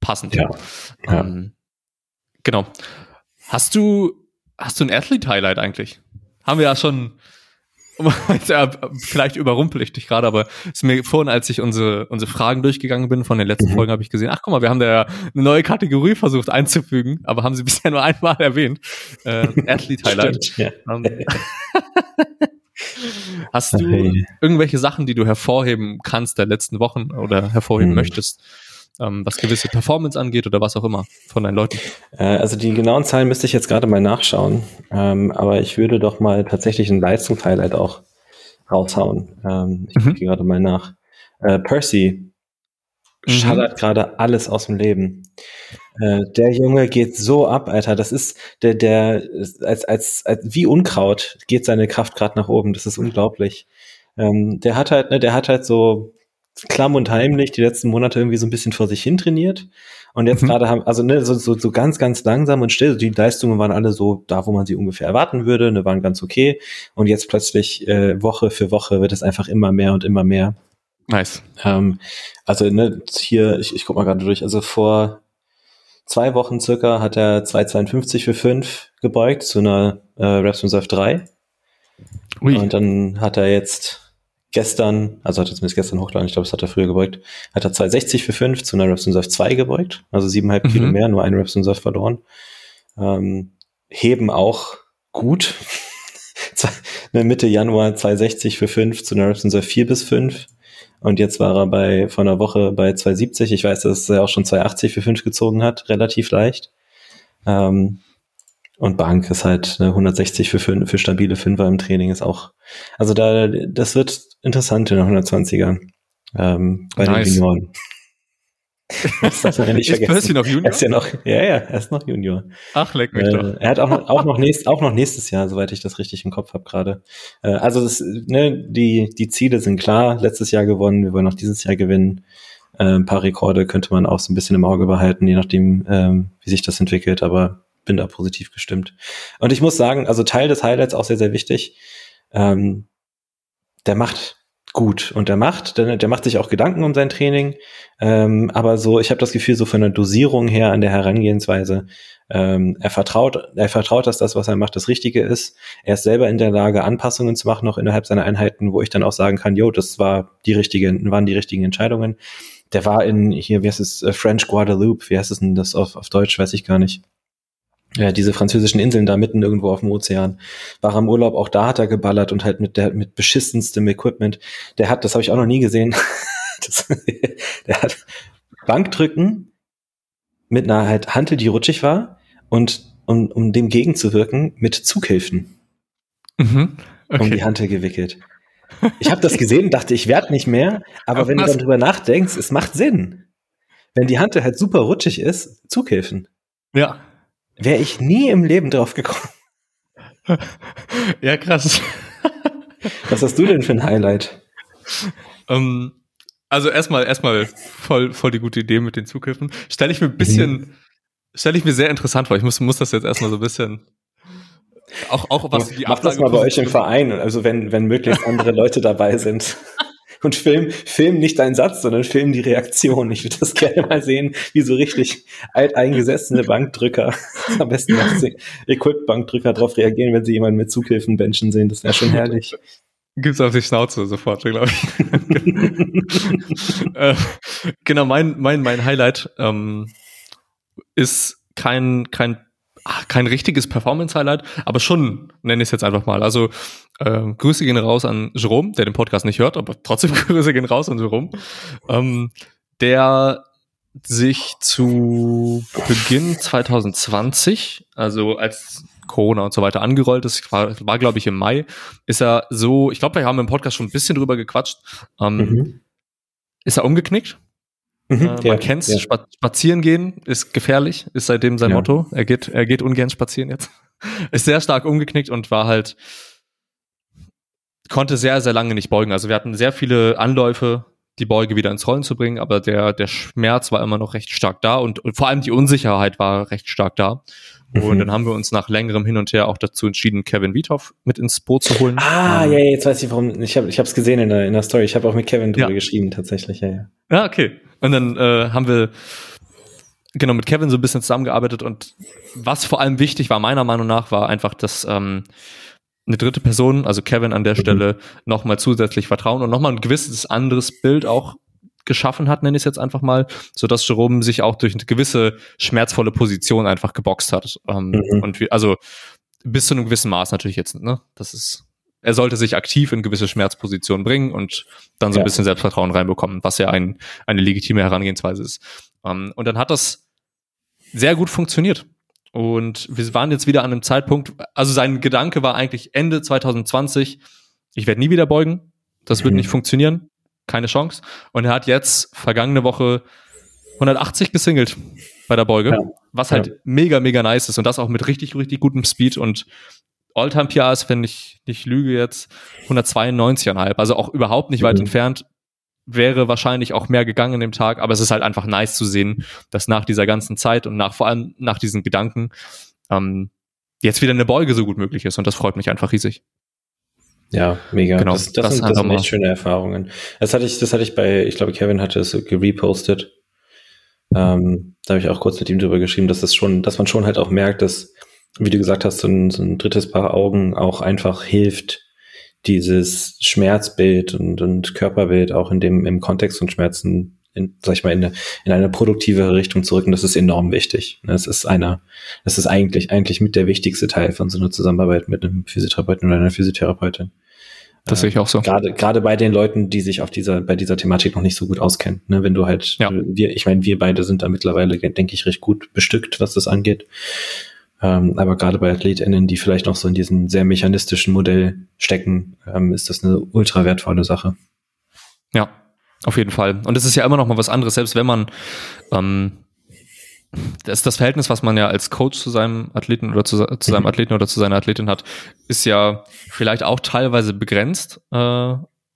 passend. Ja. ja. Ähm, genau. Hast du, hast du ein Athlete-Highlight eigentlich? Haben wir ja schon vielleicht überrumpel ich dich gerade, aber es ist mir vorhin, als ich unsere, unsere Fragen durchgegangen bin von den letzten mhm. Folgen, habe ich gesehen, ach guck mal, wir haben da eine neue Kategorie versucht einzufügen, aber haben sie bisher nur einmal erwähnt. Äh, Athlete Highlight. Stimmt, ja. um, ähm, Hast du irgendwelche Sachen, die du hervorheben kannst der letzten Wochen oder hervorheben hm. möchtest, ähm, was gewisse Performance angeht oder was auch immer von deinen Leuten? Äh, also die genauen Zahlen müsste ich jetzt gerade mal nachschauen, ähm, aber ich würde doch mal tatsächlich ein Leistungshighlight auch raushauen. Ähm, ich mhm. gerade mal nach. Äh, Percy mhm. schallert gerade alles aus dem Leben. Äh, der Junge geht so ab, Alter. Das ist der, der als als, als wie Unkraut geht seine Kraft gerade nach oben. Das ist unglaublich. Ähm, der hat halt, ne, der hat halt so klamm und heimlich die letzten Monate irgendwie so ein bisschen vor sich hin trainiert. Und jetzt mhm. gerade haben, also ne, so, so, so ganz, ganz langsam und still. Die Leistungen waren alle so da, wo man sie ungefähr erwarten würde, ne, waren ganz okay. Und jetzt plötzlich äh, Woche für Woche wird es einfach immer mehr und immer mehr. Nice. Ähm, also ne, hier, ich, ich guck mal gerade durch. Also vor zwei Wochen circa hat er 2,52 für 5 gebeugt zu einer äh, Reps Reserve 3. Ui. Und dann hat er jetzt gestern, also hat er zumindest gestern hochgeladen, ich glaube, das hat er früher gebeugt, hat er 2,60 für 5 zu einer Reps Reserve 2 gebeugt, also 7,5 mhm. Kilo mehr, nur ein Reps Reserve verloren. Ähm, heben auch gut. Mitte Januar 2,60 für 5 zu einer Reps Reserve 4 bis 5. Und jetzt war er bei, vor einer Woche bei 2,70. Ich weiß, dass er auch schon 2,80 für 5 gezogen hat, relativ leicht. Ähm, und Bank ist halt ne, 160 für, 5, für stabile Fünfer im Training ist auch, also da, das wird interessant in der 120er ähm, bei nice. den Junioren. Das darf man ja nicht vergessen. Ist noch Junior? Er ist ja noch, ja, ja, er ist noch Junior. Ach, leck mich äh, doch. Er hat auch noch, auch noch, nächst, auch noch nächstes Jahr, soweit ich das richtig im Kopf habe gerade. Äh, also das, ne, die, die Ziele sind klar. Letztes Jahr gewonnen, wir wollen auch dieses Jahr gewinnen. Äh, ein paar Rekorde könnte man auch so ein bisschen im Auge behalten, je nachdem, ähm, wie sich das entwickelt, aber bin da positiv gestimmt. Und ich muss sagen, also Teil des Highlights auch sehr, sehr wichtig. Ähm, der macht gut und der macht, der, der macht sich auch Gedanken um sein Training, ähm, aber so, ich habe das Gefühl, so von der Dosierung her an der Herangehensweise, ähm, er vertraut, er vertraut, dass das, was er macht, das Richtige ist. Er ist selber in der Lage, Anpassungen zu machen, noch innerhalb seiner Einheiten, wo ich dann auch sagen kann, jo, das war die richtigen, waren die richtigen Entscheidungen. Der war in hier, wie heißt es, äh, French Guadeloupe, wie heißt es denn das auf, auf Deutsch, weiß ich gar nicht ja, diese französischen Inseln da mitten irgendwo auf dem Ozean. War am Urlaub, auch da hat er geballert und halt mit der mit beschissenstem Equipment. Der hat, das habe ich auch noch nie gesehen. das, der hat Bankdrücken mit einer halt Hantel, die rutschig war und um, um dem gegenzuwirken mit Zughilfen. Mhm, okay. Um die Hantel gewickelt. Ich habe das gesehen, dachte, ich werde nicht mehr, aber, aber wenn du dann drüber nachdenkst, es macht Sinn. Wenn die Hantel halt super rutschig ist, Zughilfen. Ja. Wäre ich nie im Leben drauf gekommen. ja, krass. Was hast du denn für ein Highlight? Um, ähm, also erstmal, erstmal voll, voll die gute Idee mit den Zugriffen. Stelle ich mir ein bisschen, mhm. stelle ich mir sehr interessant vor. Ich muss, muss das jetzt erstmal so ein bisschen auch, auch was die Mach das mal bei euch im Verein, also wenn, wenn möglichst andere Leute dabei sind und film, film nicht deinen Satz, sondern film die Reaktion. Ich würde das gerne mal sehen, wie so richtig alteingesessene Bankdrücker, am besten Equip-Bankdrücker darauf reagieren, wenn sie jemanden mit Zughilfen benchen sehen. Das wäre schon herrlich. Gibt's auf die Schnauze sofort, glaube ich. äh, genau, mein, mein, mein Highlight ähm, ist kein, kein ach, kein richtiges Performance-Highlight, aber schon nenne ich es jetzt einfach mal. Also äh, Grüße gehen raus an Jerome, der den Podcast nicht hört, aber trotzdem Grüße gehen raus an Jerome, ähm, der sich zu Beginn 2020, also als Corona und so weiter angerollt ist, war, war glaube ich im Mai, ist er so, ich glaube, wir haben im Podcast schon ein bisschen drüber gequatscht, ähm, mhm. ist er umgeknickt Mhm, äh, man ja, kennt's, ja. spazieren gehen ist gefährlich, ist seitdem sein ja. Motto. Er geht, er geht ungern spazieren jetzt. ist sehr stark umgeknickt und war halt, konnte sehr, sehr lange nicht beugen. Also wir hatten sehr viele Anläufe, die Beuge wieder ins Rollen zu bringen, aber der, der Schmerz war immer noch recht stark da und, und vor allem die Unsicherheit war recht stark da. Und mhm. dann haben wir uns nach längerem Hin und Her auch dazu entschieden, Kevin Wiethoff mit ins Boot zu holen. Ah, ähm, ja, jetzt weiß ich warum. Ich habe es gesehen in der, in der Story. Ich habe auch mit Kevin drüber ja. geschrieben, tatsächlich. Ja, ja. ja okay. Und dann äh, haben wir genau mit Kevin so ein bisschen zusammengearbeitet und was vor allem wichtig war, meiner Meinung nach, war einfach, dass ähm, eine dritte Person, also Kevin an der mhm. Stelle, nochmal zusätzlich vertrauen und nochmal ein gewisses anderes Bild auch geschaffen hat, nenne ich es jetzt einfach mal, so dass Jerome sich auch durch eine gewisse schmerzvolle Position einfach geboxt hat. Ähm, mhm. Und wie, also bis zu einem gewissen Maß natürlich jetzt, ne? Das ist, er sollte sich aktiv in gewisse Schmerzpositionen bringen und dann so ein bisschen Selbstvertrauen reinbekommen, was ja ein, eine legitime Herangehensweise ist. Ähm, und dann hat das sehr gut funktioniert. Und wir waren jetzt wieder an einem Zeitpunkt, also sein Gedanke war eigentlich Ende 2020, ich werde nie wieder beugen, das wird mhm. nicht funktionieren keine Chance. Und er hat jetzt vergangene Woche 180 gesingelt bei der Beuge, ja. was halt ja. mega, mega nice ist und das auch mit richtig, richtig gutem Speed und Alltime PR ist, wenn ich nicht lüge jetzt, 192,5, also auch überhaupt nicht mhm. weit entfernt. Wäre wahrscheinlich auch mehr gegangen in dem Tag, aber es ist halt einfach nice zu sehen, dass nach dieser ganzen Zeit und nach vor allem nach diesen Gedanken ähm, jetzt wieder eine Beuge so gut möglich ist und das freut mich einfach riesig. Ja, mega. Genau, das, das, das sind, das sind echt schöne Erfahrungen. Das hatte ich, das hatte ich bei, ich glaube, Kevin hatte es gerepostet. Ähm, da habe ich auch kurz mit ihm drüber geschrieben, dass das schon, dass man schon halt auch merkt, dass, wie du gesagt hast, so ein, so ein drittes Paar Augen auch einfach hilft, dieses Schmerzbild und, und Körperbild auch in dem, im Kontext von Schmerzen in, sag ich mal, in eine, in eine produktivere Richtung zu rücken, das ist enorm wichtig. Das ist einer, das ist eigentlich, eigentlich mit der wichtigste Teil von so einer Zusammenarbeit mit einem Physiotherapeuten oder einer Physiotherapeutin. Das sehe ich auch so. Gerade, gerade bei den Leuten, die sich auf dieser, bei dieser Thematik noch nicht so gut auskennen. Ne, wenn du halt, ja. wir, ich meine, wir beide sind da mittlerweile, denke ich, recht gut bestückt, was das angeht. Ähm, aber gerade bei AthletInnen, die vielleicht noch so in diesem sehr mechanistischen Modell stecken, ähm, ist das eine ultra wertvolle Sache. Ja, auf jeden Fall. Und es ist ja immer noch mal was anderes, selbst wenn man ähm, das, das Verhältnis, was man ja als Coach zu seinem Athleten oder zu, zu seinem mhm. Athleten oder zu seiner Athletin hat, ist ja vielleicht auch teilweise begrenzt. Äh,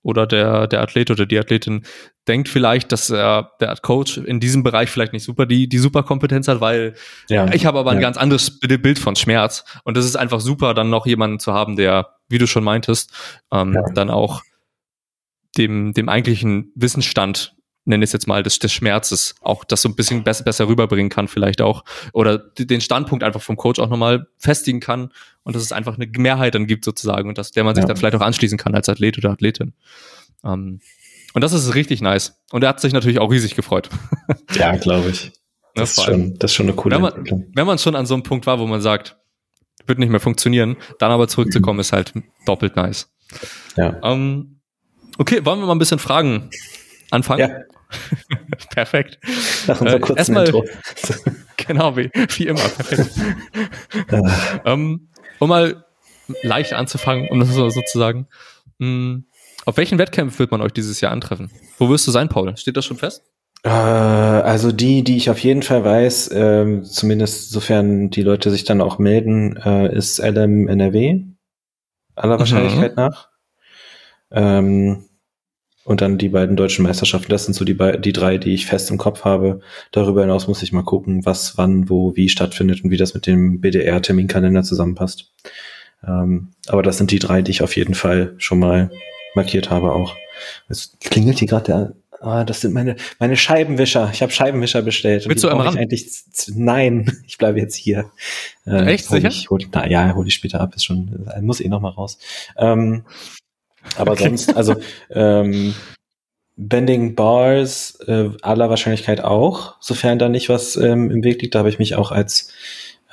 oder der, der Athlet oder die Athletin denkt vielleicht, dass er, der Coach in diesem Bereich vielleicht nicht super die, die super Kompetenz hat, weil ja, ich habe aber ein ja. ganz anderes Bild von Schmerz. Und das ist einfach super, dann noch jemanden zu haben, der, wie du schon meintest, ähm, ja. dann auch dem, dem eigentlichen Wissensstand, nenne ich es jetzt mal, des, des Schmerzes, auch das so ein bisschen besser, besser rüberbringen kann, vielleicht auch. Oder den Standpunkt einfach vom Coach auch nochmal festigen kann und dass es einfach eine Mehrheit dann gibt sozusagen und dass der man sich ja. dann vielleicht auch anschließen kann als Athlet oder Athletin. Ähm, und das ist richtig nice. Und er hat sich natürlich auch riesig gefreut. Ja, glaube ich. Das, ist schon, das ist schon eine coole wenn man, Entwicklung. Wenn man schon an so einem Punkt war, wo man sagt, wird nicht mehr funktionieren, dann aber zurückzukommen, mhm. ist halt doppelt nice. Ja. Ähm, Okay, wollen wir mal ein bisschen Fragen anfangen? Ja. perfekt. Nach unserer äh, kurzen erstmal, Intro. genau, wie, wie immer. Perfekt. um, ähm, um mal leicht anzufangen, um das so, sozusagen. Mh, hm, auf welchen Wettkämpfen wird man euch dieses Jahr antreffen? Wo wirst du sein, Paul? Steht das schon fest? Äh, also die, die ich auf jeden Fall weiß, äh, zumindest sofern die Leute sich dann auch melden, äh, ist LM NRW aller mhm. Wahrscheinlichkeit mhm. nach. Ähm, und dann die beiden deutschen Meisterschaften. Das sind so die, die drei, die ich fest im Kopf habe. Darüber hinaus muss ich mal gucken, was, wann, wo, wie stattfindet und wie das mit dem BDR-Terminkalender zusammenpasst. Ähm, aber das sind die drei, die ich auf jeden Fall schon mal markiert habe auch. Es klingelt hier gerade der. Ah, das sind meine meine Scheibenwischer. Ich habe Scheibenwischer bestellt. Willst du einmal ran? Eigentlich, nein, ich bleibe jetzt hier. Äh, Echt sicher? Ich, hol, na, ja, hole ich später ab. Ist schon muss eh noch mal raus. Ähm, aber okay. sonst, also ähm, Bending Bars äh, aller Wahrscheinlichkeit auch, sofern da nicht was ähm, im Weg liegt. Da habe ich mich auch als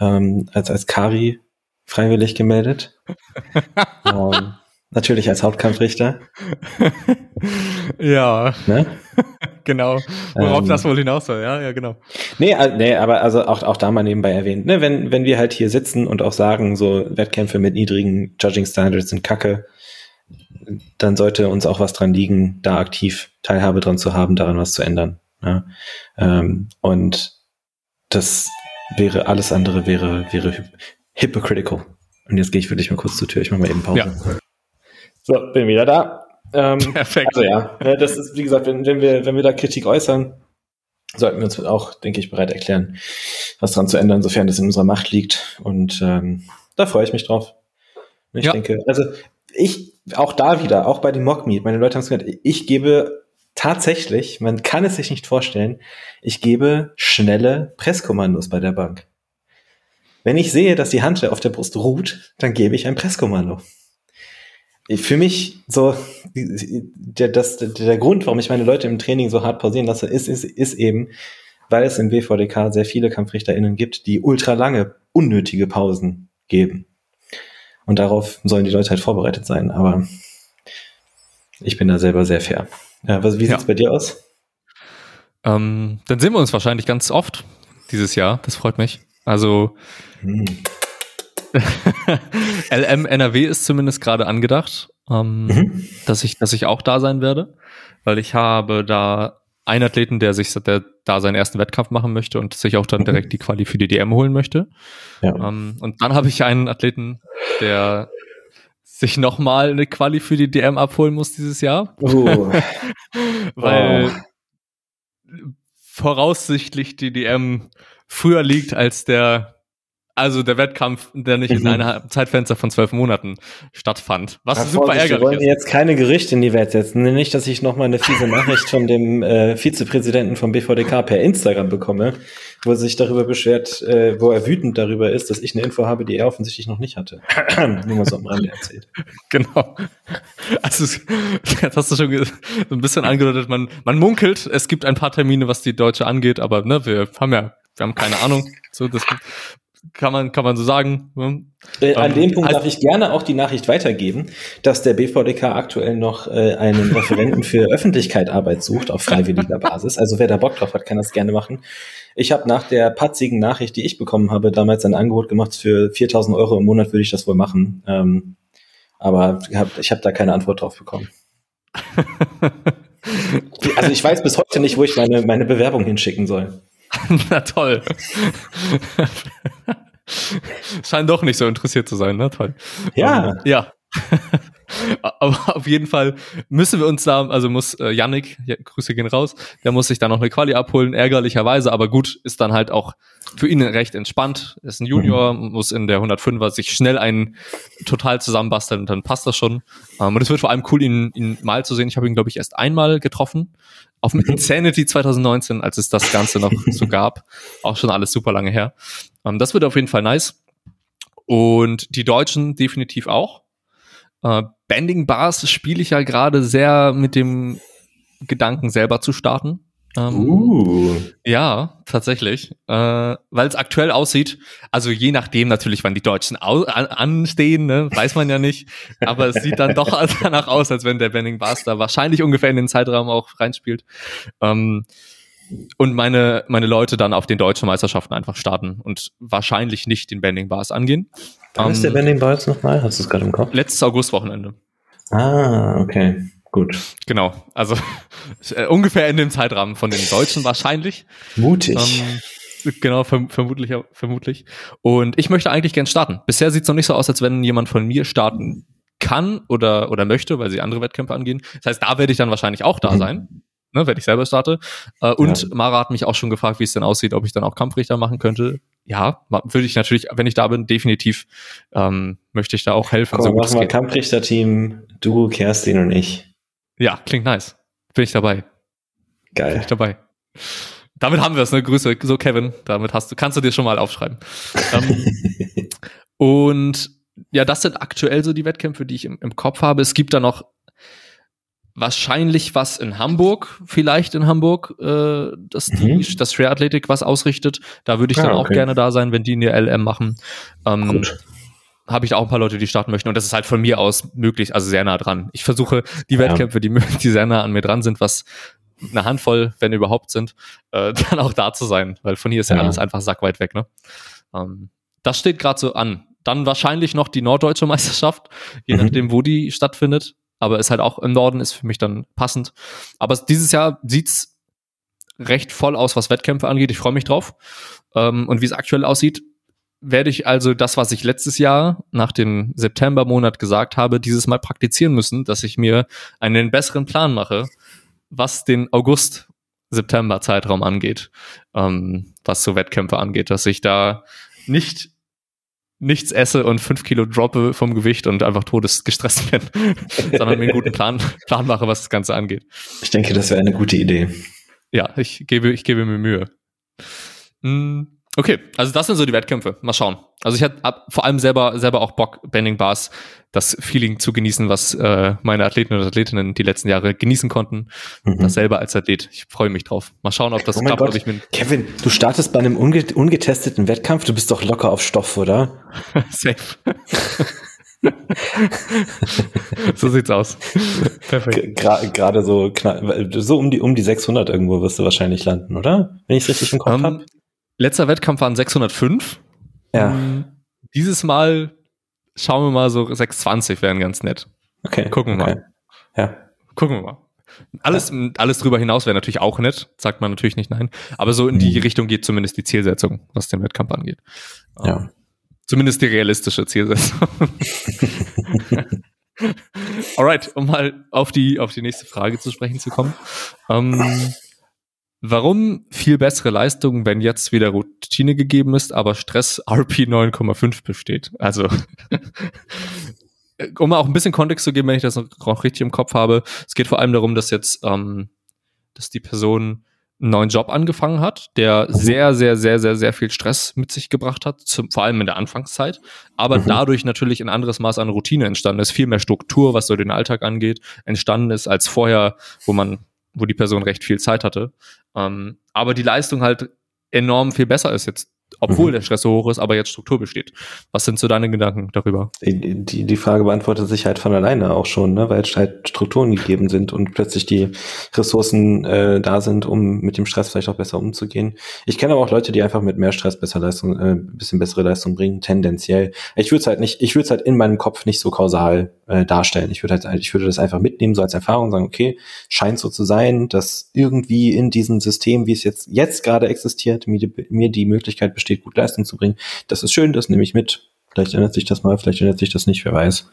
ähm, als als Kari freiwillig gemeldet. ähm, natürlich als Hauptkampfrichter. ja. Ne? genau. Worauf ähm, das wohl hinaus soll, ja, ja, genau. Nee, nee, aber also auch, auch da mal nebenbei erwähnt, ne, wenn, wenn wir halt hier sitzen und auch sagen, so Wettkämpfe mit niedrigen Judging Standards sind Kacke, dann sollte uns auch was dran liegen, da aktiv Teilhabe dran zu haben, daran was zu ändern. Ja? Ähm, und das wäre, alles andere wäre, wäre hypocritical. Und jetzt gehe ich wirklich mal kurz zur Tür. Ich mache mal eben Pause. Ja. So, bin wieder da. Ähm, Perfekt. Also ja, ne, das ist, wie gesagt, wenn, wenn, wir, wenn wir da Kritik äußern, sollten wir uns auch, denke ich, bereit erklären, was dran zu ändern, sofern das in unserer Macht liegt. Und ähm, da freue ich mich drauf. Ich ja. denke, also ich, auch da wieder, auch bei dem Mockmeet, meine Leute haben es gesagt, ich gebe tatsächlich, man kann es sich nicht vorstellen, ich gebe schnelle Presskommandos bei der Bank. Wenn ich sehe, dass die Hand auf der Brust ruht, dann gebe ich ein Presskommando. für mich so, der, das, der Grund, warum ich meine Leute im Training so hart pausieren lasse, ist, ist, ist eben, weil es im BVDK sehr viele KampfrichterInnen gibt, die ultra lange, unnötige Pausen geben. Und darauf sollen die Leute halt vorbereitet sein. Aber ich bin da selber sehr fair. Ja, was, wie sieht's ja. bei dir aus? Ähm, dann sehen wir uns wahrscheinlich ganz oft dieses Jahr. Das freut mich. Also hm. LM NRW ist zumindest gerade angedacht, ähm, mhm. dass ich, dass ich auch da sein werde, weil ich habe da einen Athleten, der sich, der da seinen ersten Wettkampf machen möchte und sich auch dann mhm. direkt die Quali für die DM holen möchte. Ja. Ähm, und dann habe ich einen Athleten, der sich nochmal eine Quali für die DM abholen muss dieses Jahr. Uh. weil oh. voraussichtlich die DM früher liegt als der also der Wettkampf, der nicht mhm. in einem Zeitfenster von zwölf Monaten stattfand. Was ja, super ärgerlich ist. Wir wollen jetzt keine Gerüchte in die Welt setzen. Nicht, dass ich nochmal eine fiese Nachricht von dem äh, Vizepräsidenten vom BVDK per Instagram bekomme, wo er sich darüber beschwert, äh, wo er wütend darüber ist, dass ich eine Info habe, die er offensichtlich noch nicht hatte. Nur mal so am Rande erzählt. Genau. Also das hast du schon so ein bisschen angedeutet. Man, man munkelt, es gibt ein paar Termine, was die Deutsche angeht, aber ne, wir haben ja wir haben keine Ahnung. So, das kann man, kann man so sagen. Ne? Äh, an ähm, dem Punkt darf ich gerne auch die Nachricht weitergeben, dass der BVDK aktuell noch äh, einen Referenten für Öffentlichkeitsarbeit sucht auf freiwilliger Basis. Also wer da Bock drauf hat, kann das gerne machen. Ich habe nach der patzigen Nachricht, die ich bekommen habe, damals ein Angebot gemacht für 4000 Euro im Monat würde ich das wohl machen. Ähm, aber hab, ich habe da keine Antwort drauf bekommen. also ich weiß bis heute nicht, wo ich meine, meine Bewerbung hinschicken soll. Na toll. Scheint doch nicht so interessiert zu sein, ne? Toll. Ja. Um, ja. Aber auf jeden Fall müssen wir uns da, also muss äh, Yannick, Grüße gehen raus, der muss sich da noch eine Quali abholen, ärgerlicherweise, aber gut, ist dann halt auch für ihn recht entspannt. Ist ein Junior, mhm. muss in der 105er sich schnell einen total zusammenbasteln und dann passt das schon. Ähm, und es wird vor allem cool, ihn, ihn mal zu sehen. Ich habe ihn, glaube ich, erst einmal getroffen. Auf dem Insanity 2019, als es das Ganze noch so gab. Auch schon alles super lange her. Ähm, das wird auf jeden Fall nice. Und die Deutschen definitiv auch. Äh, Bending Bars spiele ich ja gerade sehr mit dem Gedanken, selber zu starten. Ähm, uh. Ja, tatsächlich. Äh, Weil es aktuell aussieht, also je nachdem natürlich, wann die Deutschen an anstehen, ne, weiß man ja nicht. Aber es sieht dann doch danach aus, als wenn der Bending Bars da wahrscheinlich ungefähr in den Zeitraum auch reinspielt. Ähm, und meine, meine Leute dann auf den deutschen Meisterschaften einfach starten und wahrscheinlich nicht den Bending Bars angehen. Wann um, ist der ähm, Bending Bars nochmal? Hast du es gerade im Kopf? Letztes Augustwochenende. Ah, okay. Gut. Genau. Also äh, ungefähr in dem Zeitrahmen von den Deutschen wahrscheinlich. Mutig. Ähm, genau, verm vermutlich, vermutlich. Und ich möchte eigentlich gern starten. Bisher sieht es noch nicht so aus, als wenn jemand von mir starten kann oder, oder möchte, weil sie andere Wettkämpfe angehen. Das heißt, da werde ich dann wahrscheinlich auch da mhm. sein ne, wenn ich selber starte. Äh, und ja. Mara hat mich auch schon gefragt, wie es denn aussieht, ob ich dann auch Kampfrichter machen könnte. Ja, würde ich natürlich, wenn ich da bin, definitiv ähm, möchte ich da auch helfen. Komm, so machen wir Kampfrichter-Team, du, Kerstin und ich. Ja, klingt nice. Bin ich dabei. Geil. Bin ich dabei. Damit haben wir es, ne? Grüße, so Kevin. Damit hast du, kannst du dir schon mal aufschreiben. ähm, und ja, das sind aktuell so die Wettkämpfe, die ich im, im Kopf habe. Es gibt da noch wahrscheinlich was in Hamburg, vielleicht in Hamburg, äh, dass die, mhm. das Share Athletic was ausrichtet. Da würde ich dann ah, okay. auch gerne da sein, wenn die eine LM machen. Ähm, habe ich da auch ein paar Leute, die starten möchten. Und das ist halt von mir aus möglich, also sehr nah dran. Ich versuche die ja. Wettkämpfe, die, die sehr nah an mir dran sind, was eine Handvoll, wenn überhaupt sind, äh, dann auch da zu sein. Weil von hier ist ja, ja alles einfach sackweit weg. Ne? Ähm, das steht gerade so an. Dann wahrscheinlich noch die norddeutsche Meisterschaft, je mhm. nachdem, wo die stattfindet aber ist halt auch im Norden, ist für mich dann passend. Aber dieses Jahr sieht's recht voll aus, was Wettkämpfe angeht. Ich freue mich drauf. Ähm, und wie es aktuell aussieht, werde ich also das, was ich letztes Jahr nach dem Septembermonat gesagt habe, dieses Mal praktizieren müssen, dass ich mir einen besseren Plan mache, was den August September Zeitraum angeht, ähm, was so Wettkämpfe angeht, dass ich da nicht nichts esse und fünf Kilo droppe vom Gewicht und einfach todesgestresst bin, sondern mir einen guten Plan, Plan mache, was das Ganze angeht. Ich denke, das wäre eine gute Idee. Ja, ich gebe, ich gebe mir Mühe. Hm, Okay, also das sind so die Wettkämpfe. Mal schauen. Also ich hatte vor allem selber selber auch Bock, Bending Bars, das Feeling zu genießen, was äh, meine Athleten und Athletinnen die letzten Jahre genießen konnten. Mhm. Das selber als Athlet. Ich freue mich drauf. Mal schauen, ob das oh klappt. Ob ich mit Kevin, du startest bei einem unge ungetesteten Wettkampf. Du bist doch locker auf Stoff, oder? Safe. so sieht's aus. Perfekt. Gerade so, so um die, um die 600 irgendwo wirst du wahrscheinlich landen, oder? Wenn ich es richtig im Kopf um, ähm, habe. Letzter Wettkampf waren 605. Ja. Um, dieses Mal schauen wir mal so 620 wären ganz nett. Okay. Gucken wir okay. mal. Ja. Gucken wir mal. Alles, ja. alles drüber hinaus wäre natürlich auch nett, sagt man natürlich nicht nein. Aber so in die mhm. Richtung geht zumindest die Zielsetzung, was den Wettkampf angeht. Ja. Ähm, Zumindest die realistische Zielsetzung. Alright, um mal auf die, auf die nächste Frage zu sprechen zu kommen. Ähm, warum viel bessere Leistung, wenn jetzt wieder Routine gegeben ist, aber Stress RP 9,5 besteht? Also, um auch ein bisschen Kontext zu geben, wenn ich das noch richtig im Kopf habe, es geht vor allem darum, dass jetzt, ähm, dass die Person einen neuen Job angefangen hat, der sehr, sehr, sehr, sehr, sehr viel Stress mit sich gebracht hat, zum, vor allem in der Anfangszeit, aber mhm. dadurch natürlich ein anderes Maß an Routine entstanden ist, viel mehr Struktur, was so den Alltag angeht, entstanden ist als vorher, wo man, wo die Person recht viel Zeit hatte. Ähm, aber die Leistung halt enorm viel besser ist jetzt obwohl mhm. der Stress so hoch ist, aber jetzt Struktur besteht. Was sind so deine Gedanken darüber? Die, die, Frage beantwortet sich halt von alleine auch schon, ne? weil halt Strukturen gegeben sind und plötzlich die Ressourcen äh, da sind, um mit dem Stress vielleicht auch besser umzugehen. Ich kenne aber auch Leute, die einfach mit mehr Stress besser Leistung, äh, bisschen bessere Leistung bringen, tendenziell. Ich würde es halt nicht, ich würde es halt in meinem Kopf nicht so kausal äh, darstellen. Ich würde halt, ich würde das einfach mitnehmen, so als Erfahrung, sagen, okay, scheint so zu sein, dass irgendwie in diesem System, wie es jetzt, jetzt gerade existiert, mir die, mir die Möglichkeit besteht, gut Leistung zu bringen. Das ist schön, das nehme ich mit. Vielleicht ändert sich das mal, vielleicht ändert sich das nicht, wer weiß.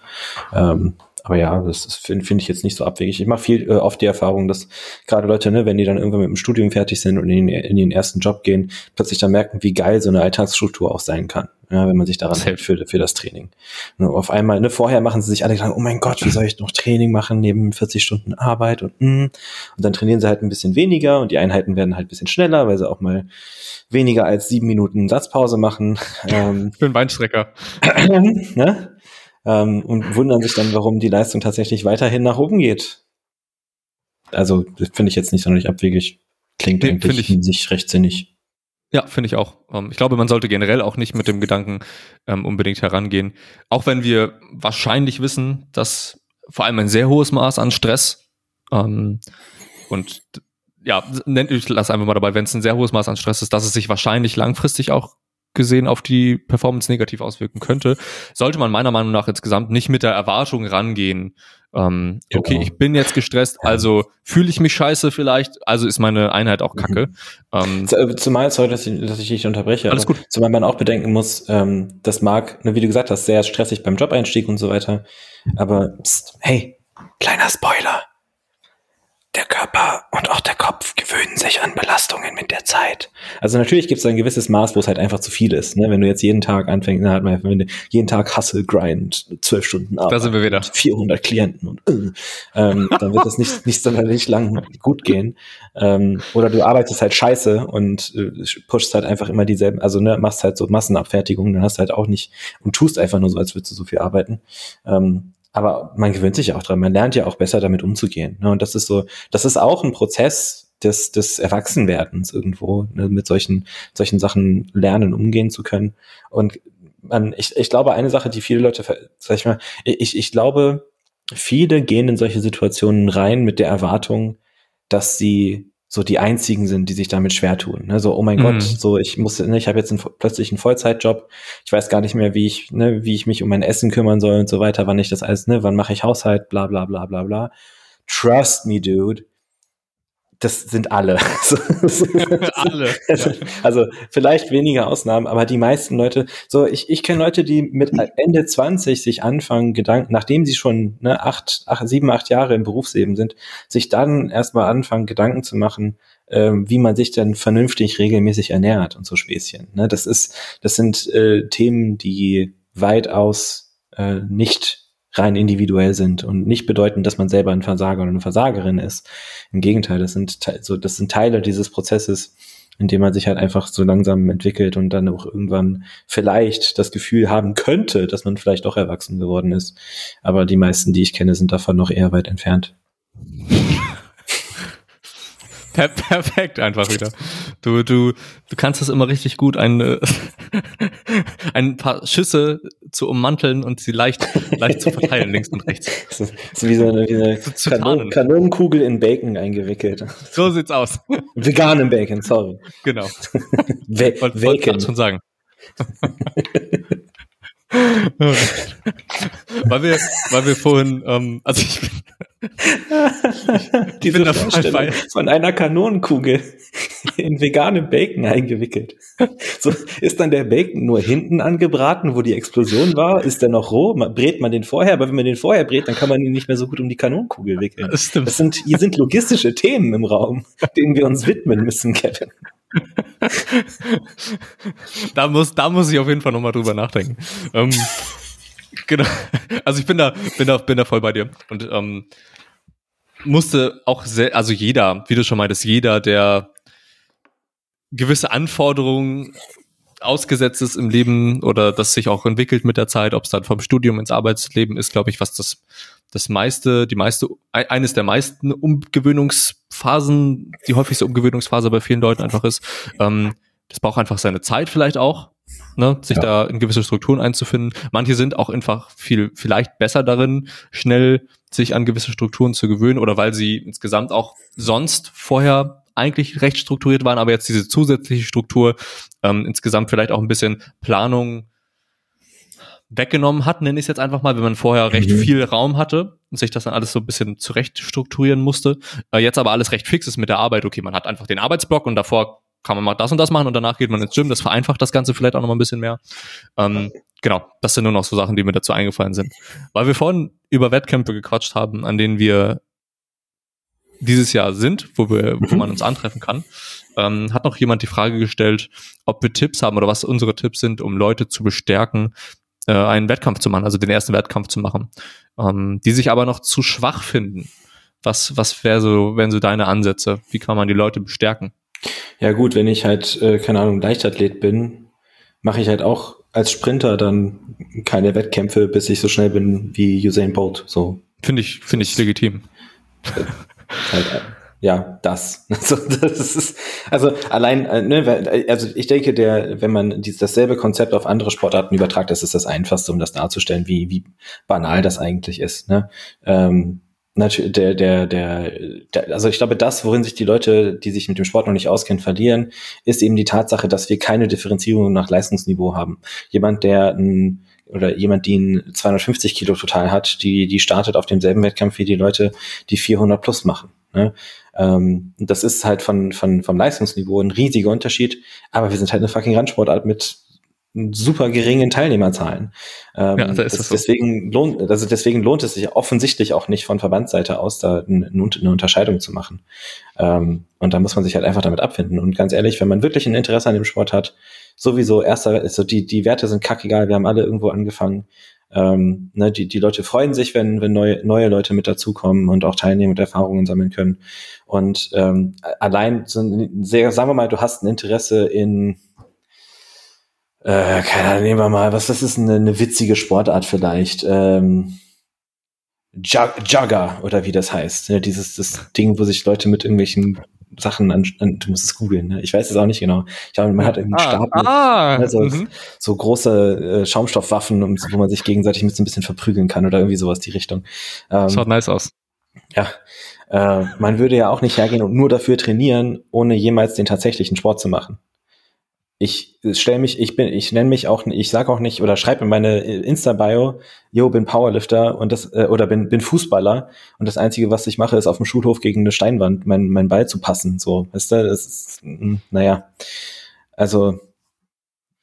Ähm, aber ja, das finde find ich jetzt nicht so abwegig. Ich mache viel äh, oft die Erfahrung, dass gerade Leute, ne, wenn die dann irgendwann mit dem Studium fertig sind und in, in den ersten Job gehen, plötzlich dann merken, wie geil so eine Alltagsstruktur auch sein kann, ja, wenn man sich daran hält für, für das Training. Und auf einmal, ne, vorher machen sie sich alle Gedanken, oh mein Gott, wie soll ich noch Training machen neben 40 Stunden Arbeit und mm. und dann trainieren sie halt ein bisschen weniger und die Einheiten werden halt ein bisschen schneller, weil sie auch mal weniger als sieben Minuten Satzpause machen. Ähm, für einen Weinstrecker. ne? Ähm, und wundern sich dann, warum die Leistung tatsächlich weiterhin nach oben geht. Also finde ich jetzt nicht sonderlich abwegig. Klingt nee, eigentlich ich, in sich recht sinnig. Ja, finde ich auch. Ähm, ich glaube, man sollte generell auch nicht mit dem Gedanken ähm, unbedingt herangehen. Auch wenn wir wahrscheinlich wissen, dass vor allem ein sehr hohes Maß an Stress ähm, und ja, ich lasse einfach mal dabei, wenn es ein sehr hohes Maß an Stress ist, dass es sich wahrscheinlich langfristig auch gesehen auf die Performance negativ auswirken könnte, sollte man meiner Meinung nach insgesamt nicht mit der Erwartung rangehen, ähm, okay, ich bin jetzt gestresst, also fühle ich mich scheiße vielleicht, also ist meine Einheit auch kacke. Mhm. Ähm, zumal, sorry, dass ich, dass ich dich unterbreche. Alles gut. Zumal man auch bedenken muss, ähm, das mag, ne, wie du gesagt hast, sehr stressig beim Job-Einstieg und so weiter. Aber pst, hey, kleiner Spoiler der Körper und auch der Kopf gewöhnen sich an Belastungen mit der Zeit. Also natürlich gibt es ein gewisses Maß, wo es halt einfach zu viel ist. Ne? Wenn du jetzt jeden Tag anfängst, na, halt wenn du jeden Tag Hustle, Grind, zwölf Stunden Arbeit, da sind wir wieder. 400 Klienten und äh, ähm, dann wird es nicht, nicht sonderlich lang gut gehen. Ähm, oder du arbeitest halt scheiße und äh, pushst halt einfach immer dieselben, also ne, machst halt so Massenabfertigung, dann hast du halt auch nicht und tust einfach nur so, als würdest du so viel arbeiten. Ähm, aber man gewöhnt sich auch dran. Man lernt ja auch besser damit umzugehen. Ne? Und das ist so, das ist auch ein Prozess des, des Erwachsenwerdens irgendwo, ne? mit solchen, solchen Sachen lernen, umgehen zu können. Und man, ich, ich glaube, eine Sache, die viele Leute, sag ich mal, ich, ich glaube, viele gehen in solche Situationen rein mit der Erwartung, dass sie so die einzigen sind, die sich damit schwer tun. Ne? So, oh mein mhm. Gott, so ich muss, ne, ich habe jetzt einen, plötzlich einen Vollzeitjob, ich weiß gar nicht mehr, wie ich, ne, wie ich mich um mein Essen kümmern soll und so weiter, wann ich das alles, ne, wann mache ich Haushalt, bla bla bla bla bla. Trust me, dude das sind alle. alle. Also, also, vielleicht weniger Ausnahmen, aber die meisten Leute, so ich, ich kenne Leute, die mit Ende 20 sich anfangen, Gedanken, nachdem sie schon ne, acht, acht, sieben, acht Jahre im Berufsleben sind, sich dann erstmal anfangen, Gedanken zu machen, ähm, wie man sich dann vernünftig regelmäßig ernährt und so Späßchen. Ne, das ist, das sind äh, Themen, die weitaus äh, nicht rein individuell sind und nicht bedeuten, dass man selber ein Versager oder eine Versagerin ist. Im Gegenteil, das sind, so, das sind Teile dieses Prozesses, indem man sich halt einfach so langsam entwickelt und dann auch irgendwann vielleicht das Gefühl haben könnte, dass man vielleicht doch erwachsen geworden ist. Aber die meisten, die ich kenne, sind davon noch eher weit entfernt. Per perfekt einfach wieder. Du, du, du kannst es immer richtig gut, ein, äh, ein paar Schüsse zu ummanteln und sie leicht, leicht zu verteilen, links und rechts. So, so wie so eine, wie eine zu Kanon. Kanonenkugel in Bacon eingewickelt. So sieht's aus. Veganen Bacon, sorry. Genau. Ve Wollte wollte Bacon. gerade schon sagen. weil wir, weil wir vorhin, ähm, also ich bin, Diese bin Vorstellung von einer Kanonenkugel in veganem Bacon eingewickelt. So ist dann der Bacon nur hinten angebraten, wo die Explosion war? Ist der noch roh? Brät man den vorher? Aber wenn man den vorher brät, dann kann man ihn nicht mehr so gut um die Kanonenkugel wickeln. das. Das sind, hier sind logistische Themen im Raum, denen wir uns widmen müssen, Kevin. da muss, da muss ich auf jeden Fall nochmal drüber nachdenken. Ähm, genau. Also ich bin da, bin da, bin da voll bei dir. Und ähm, musste auch sehr, also jeder, wie du schon meintest, jeder, der gewisse Anforderungen ausgesetzt ist im Leben oder das sich auch entwickelt mit der Zeit, ob es dann vom Studium ins Arbeitsleben ist, glaube ich, was das das meiste, die meiste, eines der meisten Umgewöhnungsphasen, die häufigste Umgewöhnungsphase bei vielen Leuten einfach ist. Ähm, das braucht einfach seine Zeit vielleicht auch, ne, sich Ja. da in gewisse Strukturen einzufinden. Manche sind auch einfach viel, vielleicht besser darin, schnell sich an gewisse Strukturen zu gewöhnen oder weil sie insgesamt auch sonst vorher eigentlich recht strukturiert waren, aber jetzt diese zusätzliche Struktur ähm, insgesamt vielleicht auch ein bisschen Planung weggenommen hat, nenne ich es jetzt einfach mal, wenn man vorher recht Mhm. viel Raum hatte und sich das dann alles so ein bisschen zurecht strukturieren musste. Äh, jetzt aber alles recht fix ist mit der Arbeit. Okay, man hat einfach den Arbeitsblock und davor kann man mal das und das machen und danach geht man ins Gym. Das vereinfacht das Ganze vielleicht auch noch mal ein bisschen mehr. Ähm, genau, das sind nur noch so Sachen, die mir dazu eingefallen sind. Weil wir vorhin über Wettkämpfe gequatscht haben, an denen wir dieses Jahr sind, wo wir, wo Mhm. man uns antreffen kann, ähm, hat noch jemand die Frage gestellt, ob wir Tipps haben oder was unsere Tipps sind, um Leute zu bestärken, äh, einen Wettkampf zu machen, also den ersten Wettkampf zu machen, ähm, die sich aber noch zu schwach finden. Was, was wäre so, wären so deine Ansätze? Wie kann man die Leute bestärken? Ja gut, wenn ich halt, äh, keine Ahnung, Leichtathlet bin, mache ich halt auch als Sprinter dann keine Wettkämpfe, bis ich so schnell bin wie Usain Bolt. So Finde ich, finde ich legitim. halt, äh, ja, das. Also, das ist, also allein, äh, ne, weil- also ich denke, der, wenn man dies, dasselbe Konzept auf andere Sportarten übertragt, das ist das Einfachste, um das darzustellen, wie, wie banal das eigentlich ist. Ne? Ähm, natürlich, der, der, der, der, also ich glaube, das, worin sich die Leute, die sich mit dem Sport noch nicht auskennen, verlieren, ist eben die Tatsache, dass wir keine Differenzierung nach Leistungsniveau haben. Jemand, der ein oder jemand, die ein 250 Kilo total hat, die, die startet auf demselben Wettkampf wie die Leute, die 400 plus machen. Ne? Ähm, das ist halt von, von, vom Leistungsniveau ein riesiger Unterschied, aber wir sind halt eine fucking Randsportart mit super geringen Teilnehmerzahlen. Ähm, Ja, da ist das, so. deswegen lohnt, also deswegen lohnt es sich offensichtlich auch nicht von Verbandsseite aus, da eine, eine Unterscheidung zu machen. Ähm, und da muss man sich halt einfach damit abfinden. Und ganz ehrlich, wenn man wirklich ein Interesse an dem Sport hat, sowieso erster, also die, die Werte sind kackegal, wir haben alle irgendwo angefangen. Ähm, ne, die, die Leute freuen sich, wenn, wenn neue, neue Leute mit dazukommen und auch teilnehmen und Erfahrungen sammeln können. Und ähm, allein so ein sehr, sagen wir mal, du hast ein Interesse in äh, keine Ahnung, nehmen wir mal, was das ist eine, eine witzige Sportart vielleicht. Ähm, Jug Jugger oder wie das heißt. Ne? Dieses das Ding, wo sich Leute mit irgendwelchen Sachen an, an du musst es googeln, ne? Ich weiß es auch nicht genau. Ich glaube, man hat irgendwie einen Stab ah, also, mhm. so große äh, Schaumstoffwaffen, um, wo man sich gegenseitig mit so ein bisschen verprügeln kann oder irgendwie sowas die Richtung. Ähm, schaut nice aus. ja, äh, man würde ja auch nicht hergehen und nur dafür trainieren, ohne jemals den tatsächlichen Sport zu machen. Ich stelle mich, ich bin, ich nenne mich auch, ich sage auch nicht oder schreibe in meine Insta-Bio, yo, bin Powerlifter und das äh, oder bin bin Fußballer und das einzige, was ich mache, ist auf dem Schulhof gegen eine Steinwand mein mein Ball zu passen. So, weißt du, das ist, mm, naja, also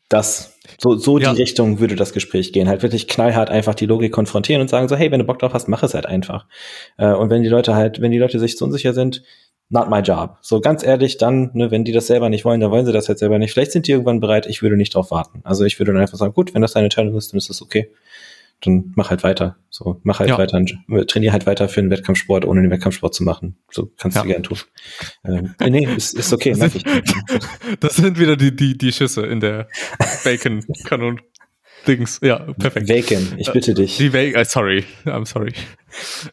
das so so Ja. die Richtung würde das Gespräch gehen. Halt wirklich knallhart einfach die Logik konfrontieren und sagen so, hey, wenn du Bock drauf hast, mach es halt einfach. Äh, und wenn die Leute halt, wenn die Leute sich zu unsicher sind, not my job. So ganz ehrlich, dann, ne, wenn die das selber nicht wollen, dann wollen sie das jetzt selber nicht. Vielleicht sind die irgendwann bereit, ich würde nicht drauf warten. Also ich würde dann einfach sagen, gut, wenn das deine Entscheidung ist, dann ist das okay. dann mach halt weiter. So, mach halt Ja. weiter, trainier halt weiter für den Wettkampfsport, ohne den Wettkampfsport zu machen. So kannst Ja. du gern tun. Ähm, äh, nee, ist, ist okay, merk ich. Das sind wieder die, die, die Schüsse in der Bacon-Kanon. Dings. Ja, perfekt. Bacon, ich bitte dich. Die Bacon, äh, sorry, I'm sorry.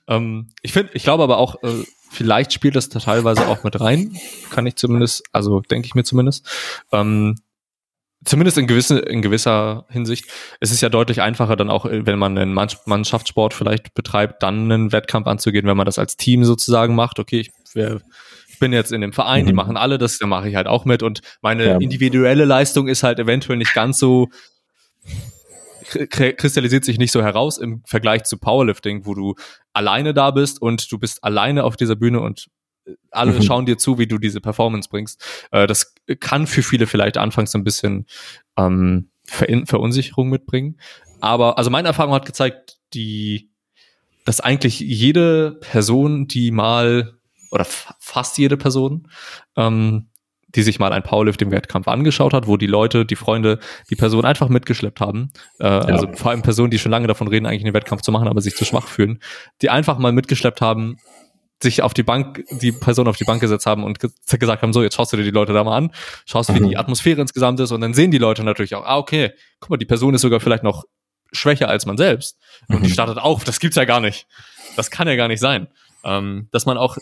Ähm, ich finde, ich glaube aber auch, äh, vielleicht spielt das da teilweise auch mit rein. Kann ich zumindest, also denke ich mir zumindest. Ähm, zumindest in, gewisse, in gewisser Hinsicht. Es ist ja deutlich einfacher dann auch, äh, wenn man einen Mann- Mannschaftssport vielleicht betreibt, dann einen Wettkampf anzugehen, wenn man das als Team sozusagen macht. Okay, ich, ich bin jetzt in dem Verein, die Mhm. machen alle das, dann mache ich halt auch mit und meine Ja. individuelle Leistung ist halt eventuell nicht ganz so kristallisiert sich nicht so heraus im Vergleich zu Powerlifting, wo du alleine da bist und du bist alleine auf dieser Bühne und äh, alle Mhm. schauen dir zu, wie du diese Performance bringst. Äh, das kann für viele vielleicht anfangs ein bisschen ähm, Ver Verunsicherung mitbringen. Aber also meine Erfahrung hat gezeigt, die, dass eigentlich jede Person, die mal oder fa- fast jede Person, ähm, die sich mal ein Powerlifting-Wettkampf angeschaut hat, wo die Leute, die Freunde, die Person einfach mitgeschleppt haben. Äh, Also vor allem Personen, die schon lange davon reden, eigentlich einen Wettkampf zu machen, aber sich zu schwach fühlen, die einfach mal mitgeschleppt haben, sich auf die Bank, die Person auf die Bank gesetzt haben und ge gesagt haben, so, jetzt schaust du dir die Leute da mal an, schaust, wie Mhm. die Atmosphäre insgesamt ist und dann sehen die Leute natürlich auch, ah, okay, guck mal, die Person ist sogar vielleicht noch schwächer als man selbst und die Mhm. startet auf, das gibt's ja gar nicht. Das kann ja gar nicht sein. Ähm, dass man auch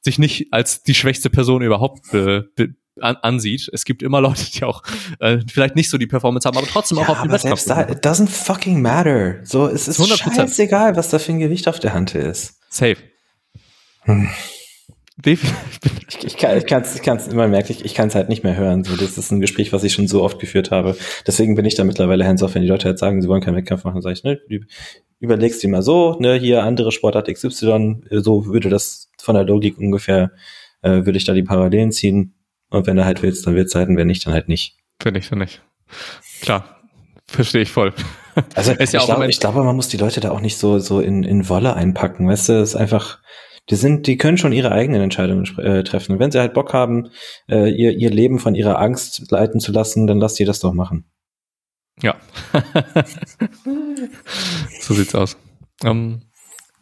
sich nicht als die schwächste Person überhaupt be, be, an, ansieht. Es gibt immer Leute, die auch äh, vielleicht nicht so die Performance haben, aber trotzdem auch Ja, auf den aber Wettkampf. selbst da, it doesn't fucking matter. So, es ist 100%. scheißegal, was da für ein Gewicht auf der Hand ist. Safe. Hm. Ich, ich kann, ich kann's, ich kann's, man merkt, ich, ich kann's halt nicht mehr hören. So, das ist ein Gespräch, was ich schon so oft geführt habe. Deswegen bin ich da mittlerweile hands off, wenn die Leute halt sagen, sie wollen keinen Wettkampf machen, sage ich, ne, überlegst dir mal so, ne, hier andere Sportart XY, so würde das von der Logik ungefähr, äh, würde ich da die Parallelen ziehen. Und wenn du halt willst, dann du halt, und wenn nicht, dann halt nicht. Finde ich, finde ich. Klar. Verstehe ich voll. Also ja ich, auch glaube, ich glaube, man muss die Leute da auch nicht so, so in, in Wolle einpacken. Weißt du, es ist einfach, die sind, die können schon ihre eigenen Entscheidungen äh, treffen. Und wenn sie halt Bock haben, äh, ihr, ihr Leben von ihrer Angst leiten zu lassen, dann lasst die das doch machen. Ja. so sieht's aus. Ähm,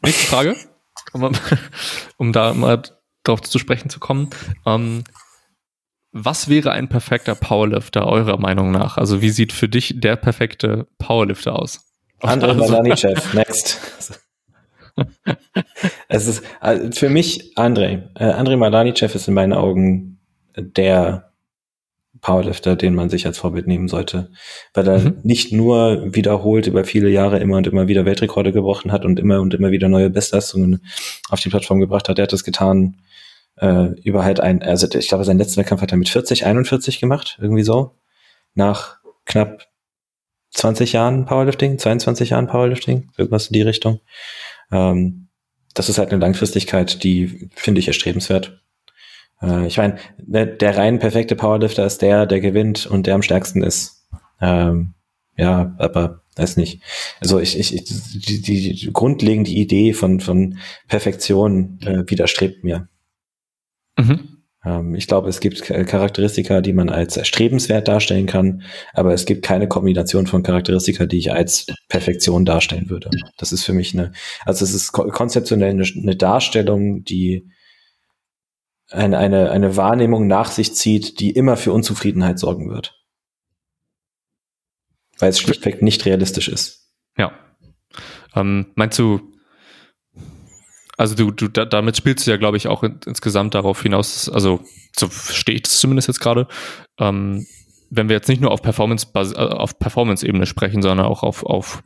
nächste Frage, um, um da mal drauf zu sprechen zu kommen. Ähm, was wäre ein perfekter Powerlifter eurer Meinung nach? Also wie sieht für dich der perfekte Powerlifter aus? Andrei Also- Malanichev, next. es ist also für mich Andrei. Äh, Andrei Malanichev ist in meinen Augen der Powerlifter, den man sich als Vorbild nehmen sollte, weil er Mhm. nicht nur wiederholt über viele Jahre immer und immer wieder Weltrekorde gebrochen hat und immer und immer wieder neue Bestleistungen auf die Plattform gebracht hat. Er hat das getan äh, über halt ein, also ich glaube, seinen letzten Wettkampf hat er mit 40, 41 gemacht, irgendwie so, nach knapp 20 Jahren Powerlifting, 22 Jahren Powerlifting, irgendwas in die Richtung. Ähm, das ist halt eine Langfristigkeit, die finde ich erstrebenswert. Äh, ich meine, der, der rein perfekte Powerlifter ist der, der gewinnt und der am stärksten ist. Ähm, ja, aber weiß nicht. Also ich, ich, ich die, die, die grundlegende Idee von, von Perfektion äh, widerstrebt mir. Mhm. Ähm, ich glaube, es gibt Charakteristika, die man als erstrebenswert darstellen kann, aber es gibt keine Kombination von Charakteristika, die ich als Perfektion darstellen würde. Das ist für mich eine, also es ist ko- konzeptionell eine, eine Darstellung, die eine, eine, eine Wahrnehmung nach sich zieht, die immer für Unzufriedenheit sorgen wird. Weil es schlichtweg nicht realistisch ist. Ja. Ähm, meinst du, also du, du da, damit spielst du ja, glaube ich, auch in, insgesamt darauf hinaus, also so verstehe ich das zumindest jetzt gerade, ähm, wenn wir jetzt nicht nur auf Performance äh, auf Performance-Ebene sprechen, sondern auch auf, auf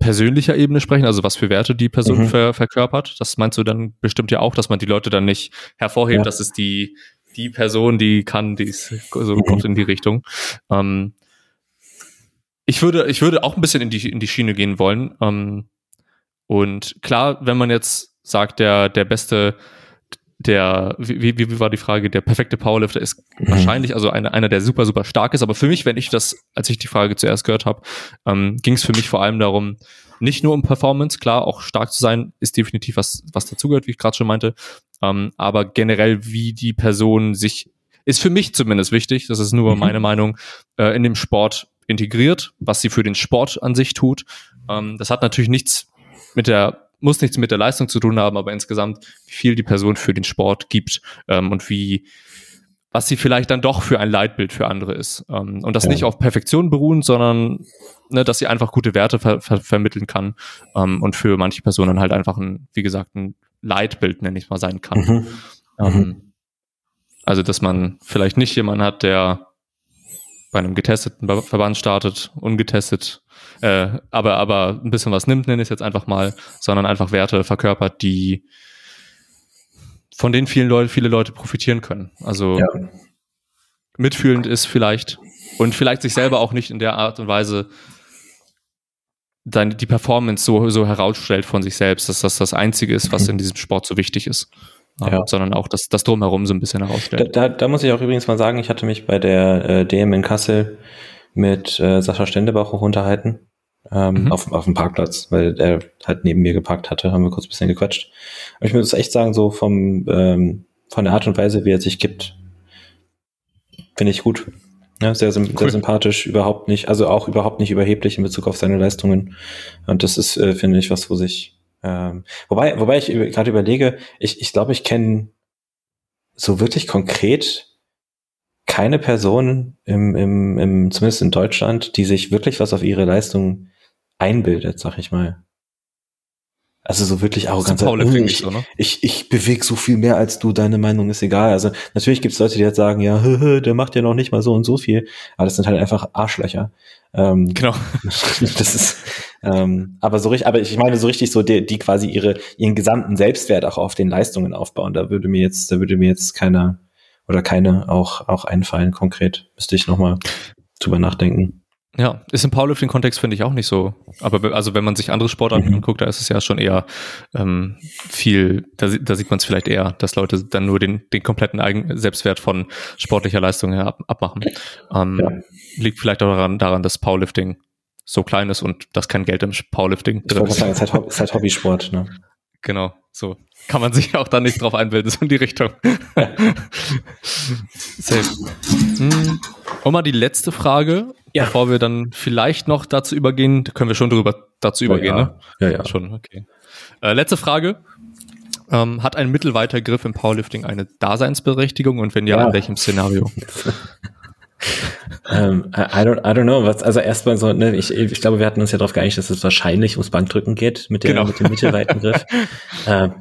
persönlicher Ebene sprechen, also was für Werte die Person Mhm. ver, verkörpert. Das meinst du dann bestimmt ja auch, dass man die Leute dann nicht hervorhebt, Ja. dass es die, die Person, die kann, die ist so Mhm. kommt in die Richtung. Ähm, ich würde, ich würde auch ein bisschen in die, in die Schiene gehen wollen. Ähm, und klar, wenn man jetzt sagt, der, der beste, der, wie, wie, wie war die Frage, der perfekte Powerlifter ist Mhm. wahrscheinlich, also einer, einer, der super, super stark ist. Aber für mich, wenn ich das, als ich die Frage zuerst gehört habe, ähm, ging es für mich vor allem darum, nicht nur um Performance, klar, auch stark zu sein, ist definitiv was, was dazugehört, wie ich gerade schon meinte. Ähm, aber generell, wie die Person sich, ist für mich zumindest wichtig, das ist nur Mhm. meine Meinung, äh, in dem Sport integriert, was sie für den Sport an sich tut. Ähm, das hat natürlich nichts mit der, muss nichts mit der Leistung zu tun haben, aber insgesamt, wie viel die Person für den Sport gibt ähm, und wie, was sie vielleicht dann doch für ein Leitbild für andere ist. Ähm, und das ja. nicht auf Perfektion beruhen, sondern ne, dass sie einfach gute Werte ver ver vermitteln kann ähm, und für manche Personen halt einfach ein, wie gesagt, ein Leitbild, nenne ich mal, sein kann. Mhm. Ähm, mhm. Also, dass man vielleicht nicht jemanden hat, der bei einem getesteten Verband startet, ungetestet, äh, aber, aber ein bisschen was nimmt, nenne ich es jetzt einfach mal, sondern einfach Werte verkörpert, die von denen vielen Leute, viele Leute profitieren können. Also ja. mitfühlend ist vielleicht und vielleicht sich selber auch nicht in der Art und Weise seine, die Performance so, so herausstellt von sich selbst, dass das das Einzige ist, was mhm. in diesem Sport so wichtig ist. Ja. sondern auch das, das Drumherum so ein bisschen herausstellt. Da, da, da muss ich auch übrigens mal sagen, ich hatte mich bei der äh, DM in Kassel mit äh, Sascha Stendebach auch unterhalten ähm, mhm. auf, auf dem Parkplatz, weil er halt neben mir geparkt hatte, haben wir kurz ein bisschen gequatscht. Und ich muss echt sagen, so vom ähm, von der Art und Weise, wie er sich gibt, finde ich gut. Ja, sehr, cool. sehr sympathisch, überhaupt nicht, also auch überhaupt nicht überheblich in Bezug auf seine Leistungen. Und das ist, äh, finde ich, was, wo sich, ähm, wobei, wobei ich gerade überlege, ich, ich glaube, ich kenne so wirklich konkret keine Person im, im, im, zumindest in Deutschland, die sich wirklich was auf ihre Leistung einbildet, sag ich mal. Also so wirklich arrogant. Paul oh, ich, so, ne? ich, ich bewege so viel mehr als du, deine Meinung ist egal. Also natürlich gibt es Leute, die jetzt sagen, ja, der macht ja noch nicht mal so und so viel. Aber das sind halt einfach Arschlöcher. Ähm, genau. das ist, ähm, aber so richtig, aber ich meine so richtig so, die, die quasi ihre, ihren gesamten Selbstwert auch auf den Leistungen aufbauen. Da würde mir jetzt, da würde mir jetzt keiner oder keine auch, auch einfallen konkret. Müsste ich nochmal drüber nachdenken. Ja, ist im Powerlifting-Kontext finde ich auch nicht so. Aber also wenn man sich andere Sportarten mhm. anguckt, da ist es ja schon eher ähm, viel, da, da sieht man es vielleicht eher, dass Leute dann nur den, den kompletten Eigen Selbstwert von sportlicher Leistung her ab, abmachen. Ähm, ja. Liegt vielleicht auch daran, daran, dass Powerlifting so klein ist und dass kein Geld im Powerlifting drin ist. Sagen, halt, ist halt Hobbysport, ne? Genau, so kann man sich auch da nicht drauf einbilden, so in die Richtung. Safe. Hm. Und mal die letzte Frage, ja. bevor wir dann vielleicht noch dazu übergehen. Können wir schon drüber dazu übergehen, ja. ne? Ja, ja. Schon, okay. Äh, letzte Frage. Ähm, hat ein mittelweiter Griff im Powerlifting eine Daseinsberechtigung und wenn ja, ja. in welchem Szenario? um, ähm, I, don't, I don't know. Was, also erstmal so, ne, ich, ich glaube, wir hatten uns ja darauf geeinigt, dass es wahrscheinlich ums Bankdrücken geht mit, der, genau. mit dem mittelweiten Griff. ähm,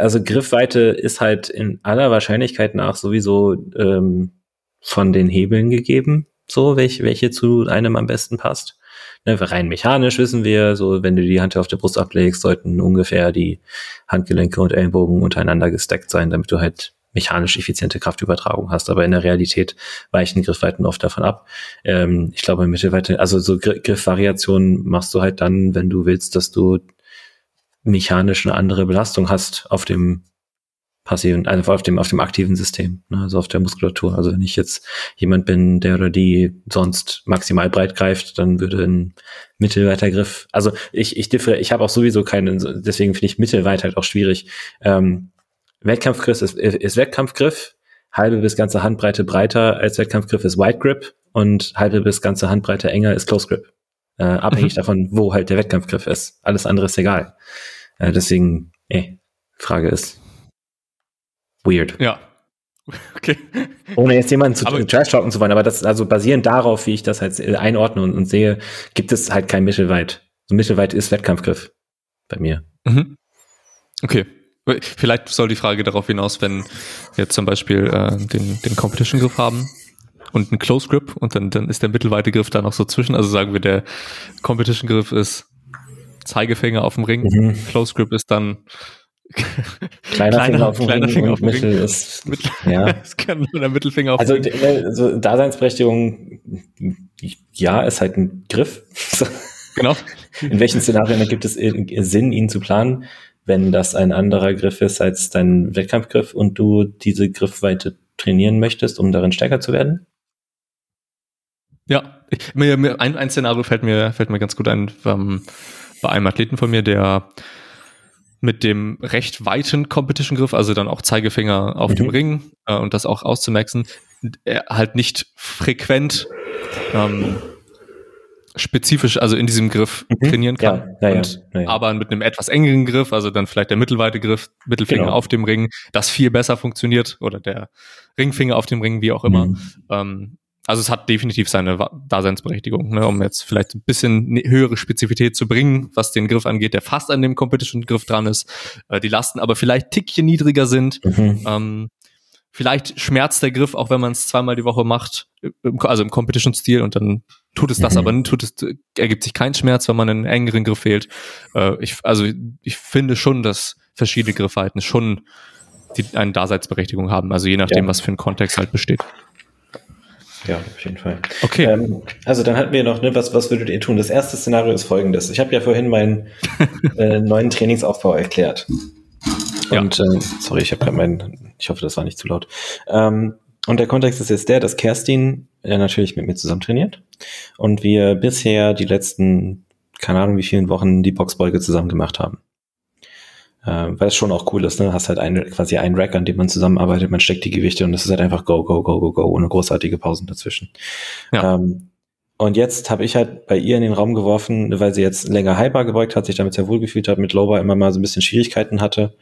also Griffweite ist halt in aller Wahrscheinlichkeit nach sowieso ähm, von den Hebeln gegeben, so welche, welche zu einem am besten passt. Ne, rein mechanisch wissen wir, so wenn du die Hand auf der Brust ablegst, sollten ungefähr die Handgelenke und Ellenbogen untereinander gesteckt sein, damit du halt mechanisch effiziente Kraftübertragung hast. Aber in der Realität weichen Griffweiten oft davon ab. Ähm, ich glaube, Mittelweite, also so Griffvariationen machst du halt dann, wenn du willst, dass du mechanisch eine andere Belastung hast auf dem passiven, also auf dem, auf dem aktiven System, ne, also auf der Muskulatur. Also wenn ich jetzt jemand bin, der oder die sonst maximal breit greift, dann würde ein mittelweiter Griff, also ich, ich differ, ich habe auch sowieso keinen, deswegen finde ich Mittelweit halt auch schwierig. Ähm, Wettkampfgriff ist, ist Wettkampfgriff, halbe bis ganze Handbreite breiter als Wettkampfgriff ist Wide Grip und halbe bis ganze Handbreite enger ist Close Grip. Äh, abhängig mhm. davon, wo halt der Wettkampfgriff ist. Alles andere ist egal. Äh, deswegen, ey, Frage ist weird. Ja. Okay. Ohne jetzt jemanden zu trash talken zu wollen, aber das, also basierend darauf, wie ich das halt einordne und, und sehe, gibt es halt kein Mittelweit. So Mittelweit ist Wettkampfgriff bei mir. Mhm. Okay. Vielleicht soll die Frage darauf hinaus, wenn wir zum Beispiel äh, den, den Competition-Griff haben und einen Close Grip und dann, dann ist der mittelweite Griff da noch so zwischen. Also sagen wir, der Competition-Griff ist Zeigefinger auf dem Ring, mhm. Close Grip ist dann kleiner, kleiner, Finger auf dem Ring Finger auf dem Mittel Ring. ist Mittel, ja. es kann nur der Mittelfinger auf also, dem Ring. Also Daseinsberechtigung, ja, ist halt ein Griff. Genau. In welchen Szenarien gibt es Sinn, ihn zu planen, wenn das ein anderer Griff ist als dein Wettkampfgriff und du diese Griffweite trainieren möchtest, um darin stärker zu werden? Ja, mir, mir, ein, ein Szenario fällt mir, fällt mir ganz gut ein. Ähm, bei einem Athleten von mir, der mit dem recht weiten Competition-Griff, also dann auch Zeigefinger auf mhm. dem Ring äh, und das auch auszumaxen, halt nicht frequent ähm, spezifisch, also in diesem Griff mhm. trainieren kann. Ja, ja, und, ja, aber mit einem etwas engeren Griff, also dann vielleicht der mittelweite Griff, Mittelfinger genau. auf dem Ring, das viel besser funktioniert oder der Ringfinger auf dem Ring, wie auch immer. Mhm. Ähm, also es hat definitiv seine Daseinsberechtigung, ne, um jetzt vielleicht ein bisschen ne, höhere Spezifität zu bringen, was den Griff angeht, der fast an dem Competition-Griff dran ist, äh, die Lasten aber vielleicht Tickchen niedriger sind. Mhm. Ähm, vielleicht schmerzt der Griff, auch wenn man es zweimal die Woche macht, also im Competition-Stil und dann tut es das, mhm. aber tut es, ergibt sich kein Schmerz, wenn man einen engeren Griff wählt. Äh, ich, also ich finde schon, dass verschiedene Griffhalten schon die, eine Daseinsberechtigung haben, also je nachdem, ja. was für ein Kontext halt besteht. Ja, auf jeden Fall. Okay. Ähm, also dann hatten wir noch, ne, was, was würdet ihr tun? Das erste Szenario ist folgendes. Ich habe ja vorhin meinen äh, neuen Trainingsaufbau erklärt. Und ja. äh, sorry, ich habe gerade meinen, ich hoffe, das war nicht zu laut. Ähm, und der Kontext ist jetzt der, dass Kerstin ja natürlich mit mir zusammen trainiert und wir bisher die letzten, keine Ahnung wie vielen Wochen die Boxbeuge zusammen gemacht haben. Äh, weil es schon auch cool ist, ne? Hast halt ein, quasi einen Rack, an dem man zusammenarbeitet, man steckt die Gewichte und es ist halt einfach go, go, go, go, go, ohne großartige Pausen dazwischen. Ja. Ähm, und jetzt habe ich halt bei ihr in den Raum geworfen, weil sie jetzt länger Hyper gebeugt hat, sich damit sehr wohl gefühlt hat, mit Lower immer mal so ein bisschen Schwierigkeiten hatte,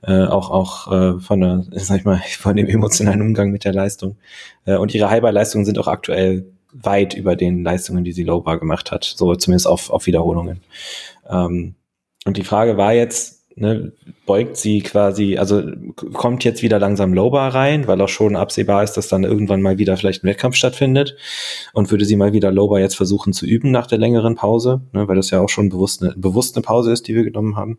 äh, auch auch äh, von der, sag ich mal, von dem emotionalen Umgang mit der Leistung. Äh, und ihre Hyper-Leistungen sind auch aktuell weit über den Leistungen, die sie Lower gemacht hat, so zumindest auf, auf Wiederholungen. Ähm, und die Frage war jetzt, ne, beugt sie quasi, also kommt jetzt wieder langsam Lowbar rein, weil auch schon absehbar ist, dass dann irgendwann mal wieder vielleicht ein Wettkampf stattfindet. Und würde sie mal wieder Lowbar jetzt versuchen zu üben nach der längeren Pause, ne, weil das ja auch schon bewusst eine, bewusst eine Pause ist, die wir genommen haben.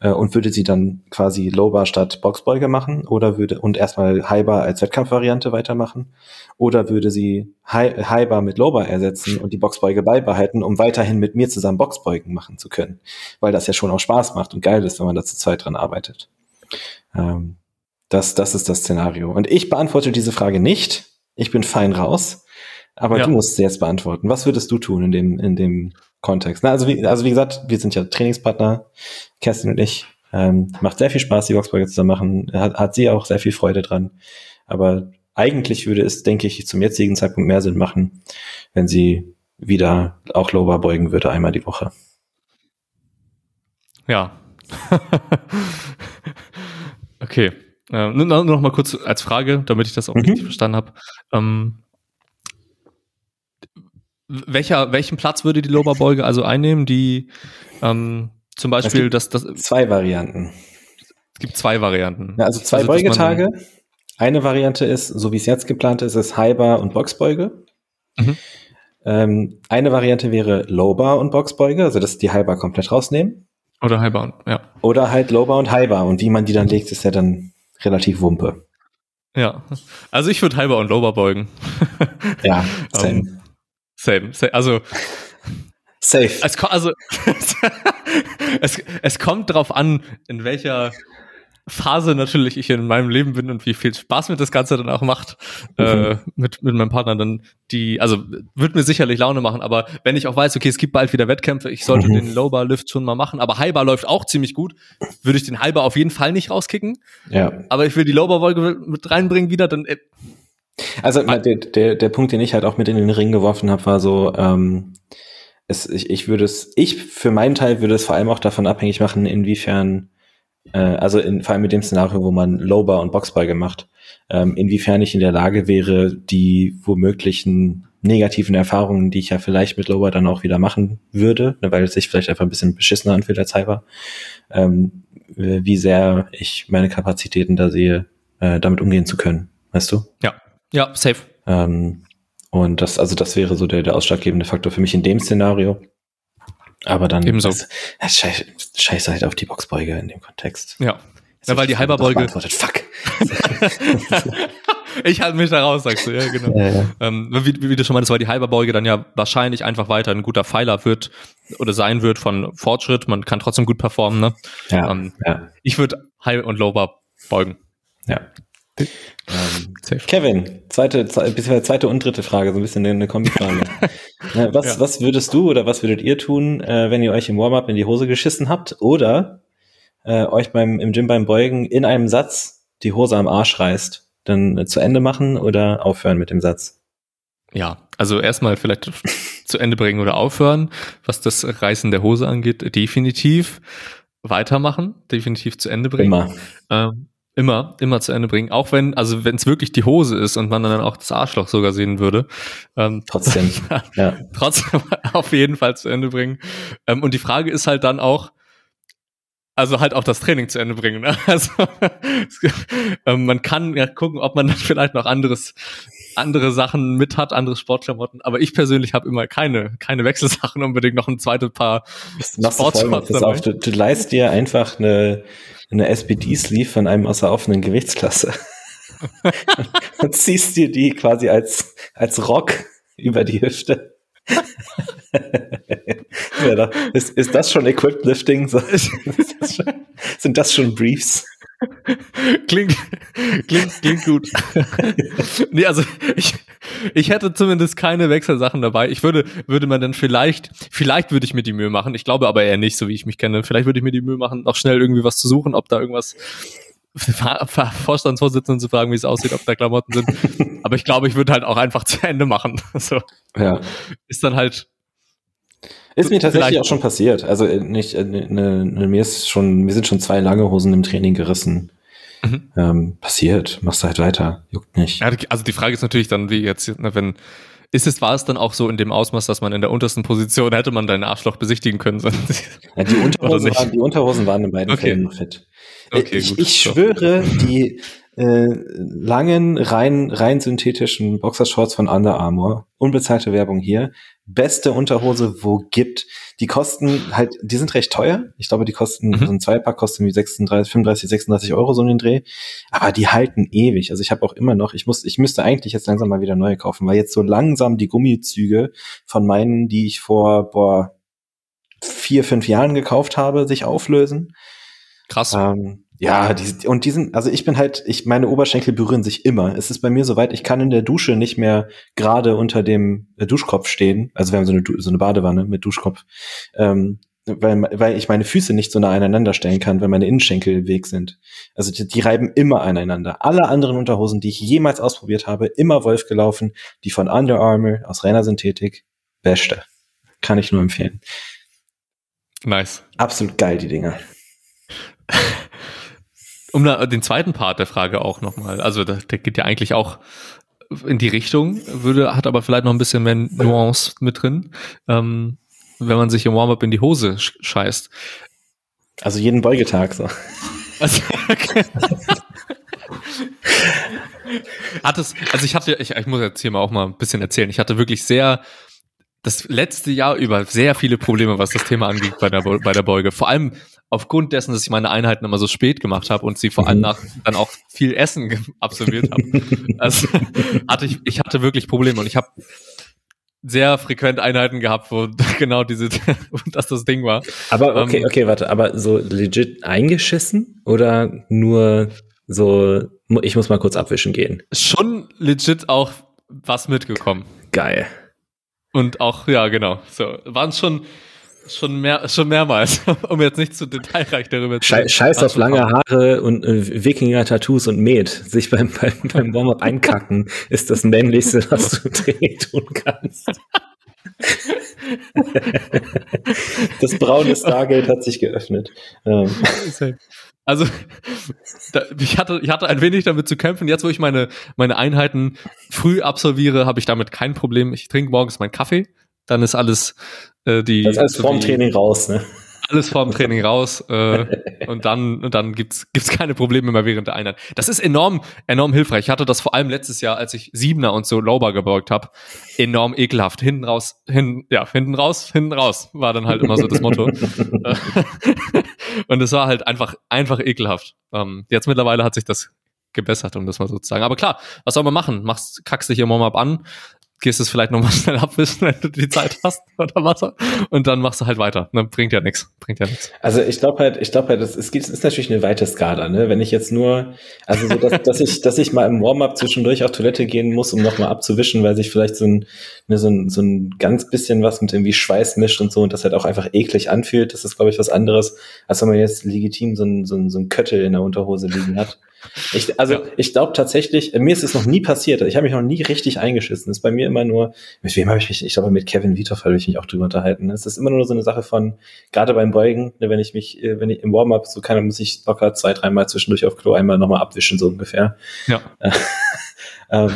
Äh, und würde sie dann quasi Lowbar statt Boxbeuge machen oder würde und erstmal Highbar als Wettkampfvariante weitermachen. Oder würde sie High, Highbar mit Lowbar ersetzen und die Boxbeuge beibehalten, um weiterhin mit mir zusammen Boxbeugen machen zu können, weil das ja schon auch Spaß macht und geil ist, wenn man da zu zweit dran arbeitet. Ähm, das, das ist das Szenario. Und ich beantworte diese Frage nicht. Ich bin fein raus. Aber ja. du musst sie jetzt beantworten. Was würdest du tun in dem, in dem Kontext? Na, also, wie, also wie gesagt, wir sind ja Trainingspartner, Kerstin und ich. Ähm, macht sehr viel Spaß, die Boxbeuge zu machen. Hat, hat sie auch sehr viel Freude dran. Aber eigentlich würde es, denke ich, zum jetzigen Zeitpunkt mehr Sinn machen, wenn sie wieder auch Lower beugen würde, einmal die Woche. Ja. okay. Äh, nur, noch mal kurz als Frage, damit ich das auch mhm. richtig verstanden habe. Ähm, welcher, welchen Platz würde die Lower-Beuge also einnehmen? Die ähm, zum Beispiel, dass das. Zwei Varianten. Es gibt zwei Varianten. Ja, also zwei also, Beugetage. Eine Variante ist, so wie es jetzt geplant ist, ist Highbar und Boxbeuge. Mhm. Ähm, eine Variante wäre Lowbar und Boxbeuge, also dass die Highbar komplett rausnehmen. Oder Highbar, ja. Oder halt Lowbar und Highbar. Und wie man die dann legt, ist ja dann relativ Wumpe. Ja, also ich würde Highbar und Lowbar beugen. ja, same. um, same. same. Also Safe. Es, also, es, es kommt drauf an, in welcher Phase natürlich ich in meinem Leben bin und wie viel Spaß mir das Ganze dann auch macht, mhm. äh, mit, mit meinem Partner dann die, also wird mir sicherlich Laune machen, aber wenn ich auch weiß, okay, es gibt bald wieder Wettkämpfe, ich sollte mhm. den Lowbar Lift schon mal machen, aber Highbar läuft auch ziemlich gut, würde ich den Highbar auf jeden Fall nicht rauskicken. Ja. Aber ich will die Lowbar Wolke mit reinbringen wieder, dann äh, also der, der, der Punkt, den ich halt auch mit in den Ring geworfen habe, war so, ähm, es, ich, ich würde es, ich für meinen Teil würde es vor allem auch davon abhängig machen, inwiefern äh, also in, vor allem mit dem Szenario, wo man Lowbar und Boxbeuge macht, ähm, inwiefern ich in der Lage wäre, die womöglichen negativen Erfahrungen, die ich ja vielleicht mit Lowbar dann auch wieder machen würde, ne, weil es sich vielleicht einfach ein bisschen beschissener anfühlt als Hyper, ähm, wie sehr ich meine Kapazitäten da sehe, äh, damit umgehen zu können. Weißt du? Ja, ja, safe. Ähm, und das, also das wäre so der, der ausschlaggebende Faktor für mich in dem Szenario. Aber dann Ebenso. Ist, ja, scheiß, scheiß halt auf die Boxbeuge in dem Kontext. Ja. ja weil die Halberbeuge. Fuck. ich halte mich da raus, sagst du, ja, genau. Ja, ja. Ähm, wie, wie, du schon meintest, weil die Halberbeuge dann ja wahrscheinlich einfach weiter ein guter Pfeiler wird oder sein wird von Fortschritt. Man kann trotzdem gut performen, ne? Ja. Ähm, ja. Ich würde High und Lowbar beugen. Ja. Ähm, Kevin, zweite, zweite, zweite und dritte Frage, so ein bisschen eine Kombifrage. was, ja. was würdest du oder was würdet ihr tun, äh, wenn ihr euch im Warm-up in die Hose geschissen habt oder äh, euch beim, im Gym beim Beugen in einem Satz die Hose am Arsch reißt? Dann äh, zu Ende machen oder aufhören mit dem Satz? Ja, also erstmal vielleicht zu Ende bringen oder aufhören. Was das Reißen der Hose angeht, definitiv weitermachen, definitiv zu Ende bringen. Immer. Ähm, immer, immer zu Ende bringen. Auch wenn, also wenn es wirklich die Hose ist und man dann auch das Arschloch sogar sehen würde. Ähm, trotzdem. ja. Trotzdem auf jeden Fall zu Ende bringen. Ähm, und die Frage ist halt dann auch, also halt auch das Training zu Ende bringen. Ne? Also ähm, man kann ja gucken, ob man dann vielleicht noch anderes andere Sachen mit hat, andere Sportklamotten. Aber ich persönlich habe immer keine keine Wechselsachen unbedingt noch ein zweites Paar Sportshorts dabei. Du, du leist dir einfach eine eine SPD-Sleeve von einem aus der offenen Gewichtsklasse und ziehst dir die quasi als als Rock über die Hüfte ja, ist, ist das schon Equipped Lifting? sind das schon Briefs? Klingt, klingt, klingt gut. nee, also ich, ich hätte zumindest keine Wechselsachen dabei. Ich würde, würde man dann vielleicht, vielleicht würde ich mir die Mühe machen. Ich glaube aber eher nicht, so wie ich mich kenne. Vielleicht würde ich mir die Mühe machen, noch schnell irgendwie was zu suchen, ob da irgendwas Vorstandsvorsitzenden zu fragen, wie es aussieht, ob da Klamotten sind. Aber ich glaube, ich würde halt auch einfach zu Ende machen. So. Ja. Ist dann halt. Ist mir tatsächlich auch schon passiert. Also äh, nicht, äh, ne, ne, mir ist schon, mir sind schon zwei lange Hosen im Training gerissen. Mhm. Ähm, passiert, machst halt weiter, juckt nicht. Also die Frage ist natürlich dann, wie jetzt, ne, wenn, ist es, war es dann auch so in dem Ausmaß, dass man in der untersten Position hätte man deinen Arschloch besichtigen können? Ja, die, Unterhosen waren, die Unterhosen waren in beiden okay. Fällen noch fit. Okay, ich, gut. ich schwöre, die äh, langen, rein, rein synthetischen Boxershorts von Under Armour, unbezahlte Werbung hier, beste Unterhose, wo gibt. Die kosten halt, die sind recht teuer. Ich glaube, die kosten, mhm. so ein Zweipack kostet wie 36, 35, 36 Euro so in den Dreh. Aber die halten ewig. Also ich habe auch immer noch, ich muss, ich müsste eigentlich jetzt langsam mal wieder neue kaufen, weil jetzt so langsam die Gummizüge von meinen, die ich vor, boah, vier, fünf Jahren gekauft habe, sich auflösen. Krass. Ähm, ja, die, und die sind, also ich bin halt, ich, meine Oberschenkel berühren sich immer. Es ist bei mir soweit, ich kann in der Dusche nicht mehr gerade unter dem äh, Duschkopf stehen. Also wir haben so eine, so eine Badewanne mit Duschkopf. Ähm, weil, weil ich meine Füße nicht so nah aneinander stellen kann, wenn meine Innenschenkel im Weg sind. Also die, die reiben immer aneinander. Alle anderen Unterhosen, die ich jemals ausprobiert habe, immer Wolf gelaufen. Die von Under Armour aus reiner Synthetik, beste. Kann ich nur empfehlen. Nice. Absolut geil, die Dinger. um da, den zweiten Part der Frage auch nochmal, also der, der geht ja eigentlich auch in die Richtung, würde, hat aber vielleicht noch ein bisschen mehr Nuance mit drin, ähm, wenn man sich im Warm-up in die Hose scheißt. Also jeden Beugetag so. Also, okay. Hat es, also ich hatte, ich, ich muss jetzt hier mal auch mal ein bisschen erzählen. Ich hatte wirklich sehr das letzte Jahr über sehr viele Probleme, was das Thema angeht bei der, bei der Beuge. Vor allem aufgrund dessen, dass ich meine Einheiten immer so spät gemacht habe und sie vor allem mhm. nach dann auch viel Essen absolviert habe. also hatte ich, ich hatte wirklich Probleme und ich habe sehr frequent Einheiten gehabt, wo genau diese, dass das Ding war. Aber okay, ähm, okay, warte, aber so legit eingeschissen oder nur so, ich muss mal kurz abwischen gehen? Schon legit auch was mitgekommen. Geil. Und auch, ja, genau. So, waren schon, schon mehr, schon mehrmals, um jetzt nicht zu detailreich darüber zu Schei Scheiß auf lange Haare und äh, Wikinger-Tattoos und Met. Sich beim, beim, beim Warm-up einkacken ist das männlichste, was du tun kannst. das braune Stargate hat sich geöffnet. Ähm. Also da, ich hatte ich hatte ein wenig damit zu kämpfen. Jetzt, wo ich meine meine Einheiten früh absolviere, habe ich damit kein Problem. Ich trinke morgens meinen Kaffee, dann ist alles äh, die. Das heißt vorm Training raus, ne? Alles vorm Training raus äh, und dann und dann gibt's gibt's keine Probleme mehr während der Einheit. Das ist enorm enorm hilfreich. Ich hatte das vor allem letztes Jahr, als ich Siebener und so Lowbar gebeugt habe, enorm ekelhaft. Hinten raus, hin ja hinten raus, hinten raus war dann halt immer so das Motto. und es war halt einfach einfach ekelhaft. Ähm, jetzt mittlerweile hat sich das gebessert, um das mal so zu sagen. Aber klar, was soll man machen? Machst, kackst dich hier mal an, gehst es vielleicht nochmal schnell abwischen, wenn du die Zeit hast oder was. Und dann machst du halt weiter. Ne? Bringt ja nichts. Bringt ja nichts. Also ich glaube halt, ich glaube halt, es ist, ist natürlich eine weite Skala, ne? Wenn ich jetzt nur, also so, dass, dass ich, dass ich mal im Warm-up zwischendurch auf Toilette gehen muss, um nochmal abzuwischen, weil sich vielleicht so ein, ne, so ein, so ein ganz bisschen was mit irgendwie Schweiß mischt und so und das halt auch einfach eklig anfühlt. Das ist, glaube ich, was anderes, als wenn man jetzt legitim so ein, so ein, so ein Köttel in der Unterhose liegen hat. Ich, also ja. ich glaube tatsächlich, mir ist es noch nie passiert. Ich habe mich noch nie richtig eingeschissen. Das ist bei mir immer nur, mit wem habe ich mich, ich glaube mit Kevin Vitor habe ich mich auch drüber unterhalten. Es ist immer nur so eine Sache von, gerade beim Beugen, ne, wenn ich mich, äh, wenn ich im Warm-up so kann, dann muss ich locker zwei, dreimal zwischendurch auf Klo einmal nochmal abwischen, so ungefähr. Ja. ähm,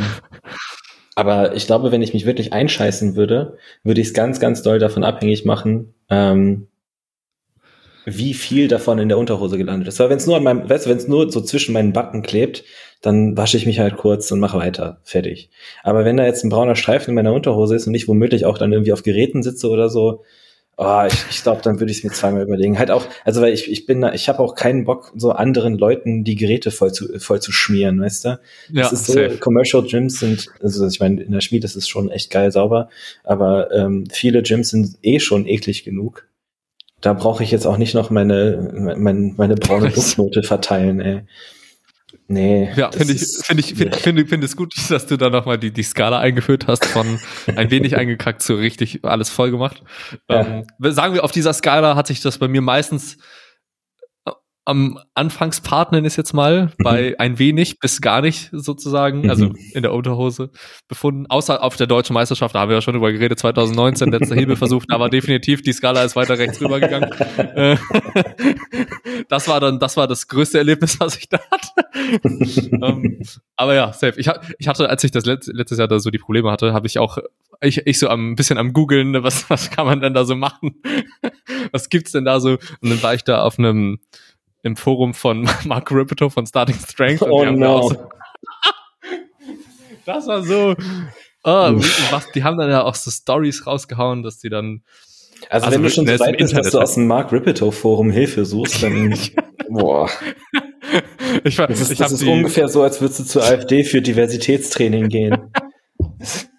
aber ich glaube, wenn ich mich wirklich einscheißen würde, würde ich es ganz, ganz doll davon abhängig machen, ähm, wie viel davon in der Unterhose gelandet ist. Weil wenn es nur an meinem, weißt du, wenn es nur so zwischen meinen Backen klebt, dann wasche ich mich halt kurz und mache weiter. Fertig. Aber wenn da jetzt ein brauner Streifen in meiner Unterhose ist und ich womöglich auch dann irgendwie auf Geräten sitze oder so, oh, ich, ich glaube, dann würde ich es mir zweimal überlegen. Halt auch, also weil ich, ich bin da, ich habe auch keinen Bock, so anderen Leuten die Geräte voll zu, voll zu schmieren, weißt du? Ja, das ist so, safe. Commercial Gyms sind, also ich meine, in der Schmiede ist es schon echt geil sauber, aber ähm, viele Gyms sind eh schon eklig genug da brauche ich jetzt auch nicht noch meine, meine, meine braune Duftnote verteilen, ey. Nee. Ja, finde ich, finde ich, finde finde finde es gut, dass du da nochmal die, die Skala eingeführt hast von ein wenig eingekackt zu richtig alles voll gemacht. Ja. Ähm, sagen wir, auf dieser Skala hat sich das bei mir meistens am Anfangspart, nenne ich es jetzt mal, mhm. bei ein wenig bis gar nicht sozusagen, also mhm. in der Unterhose befunden. Außer auf der deutschen Meisterschaft, da haben wir ja schon drüber geredet, 2019, letzter Hebelversuch, da war definitiv die Skala ist weiter rechts rübergegangen. Äh, das war dann, das war das größte Erlebnis, was ich da hatte. um, ähm, aber ja, safe. Ich, ich hatte, als ich das letzte, letztes Jahr da so die Probleme hatte, habe ich auch, ich, ich so am, ein bisschen am googeln, was, was kann man denn da so machen? was gibt's denn da so? Und dann war ich da auf einem, im Forum von Mark Ripito von Starting Strength. oh no. So, das war so. Oh, was, die haben dann ja auch so Stories rausgehauen, dass die dann. Also, also wenn du schon so weit bist, dass du aus dem Mark Ripito Forum Hilfe suchst, dann. boah. Ich, das ist, das ist ungefähr so, als würdest du zur AfD für Diversitätstraining gehen.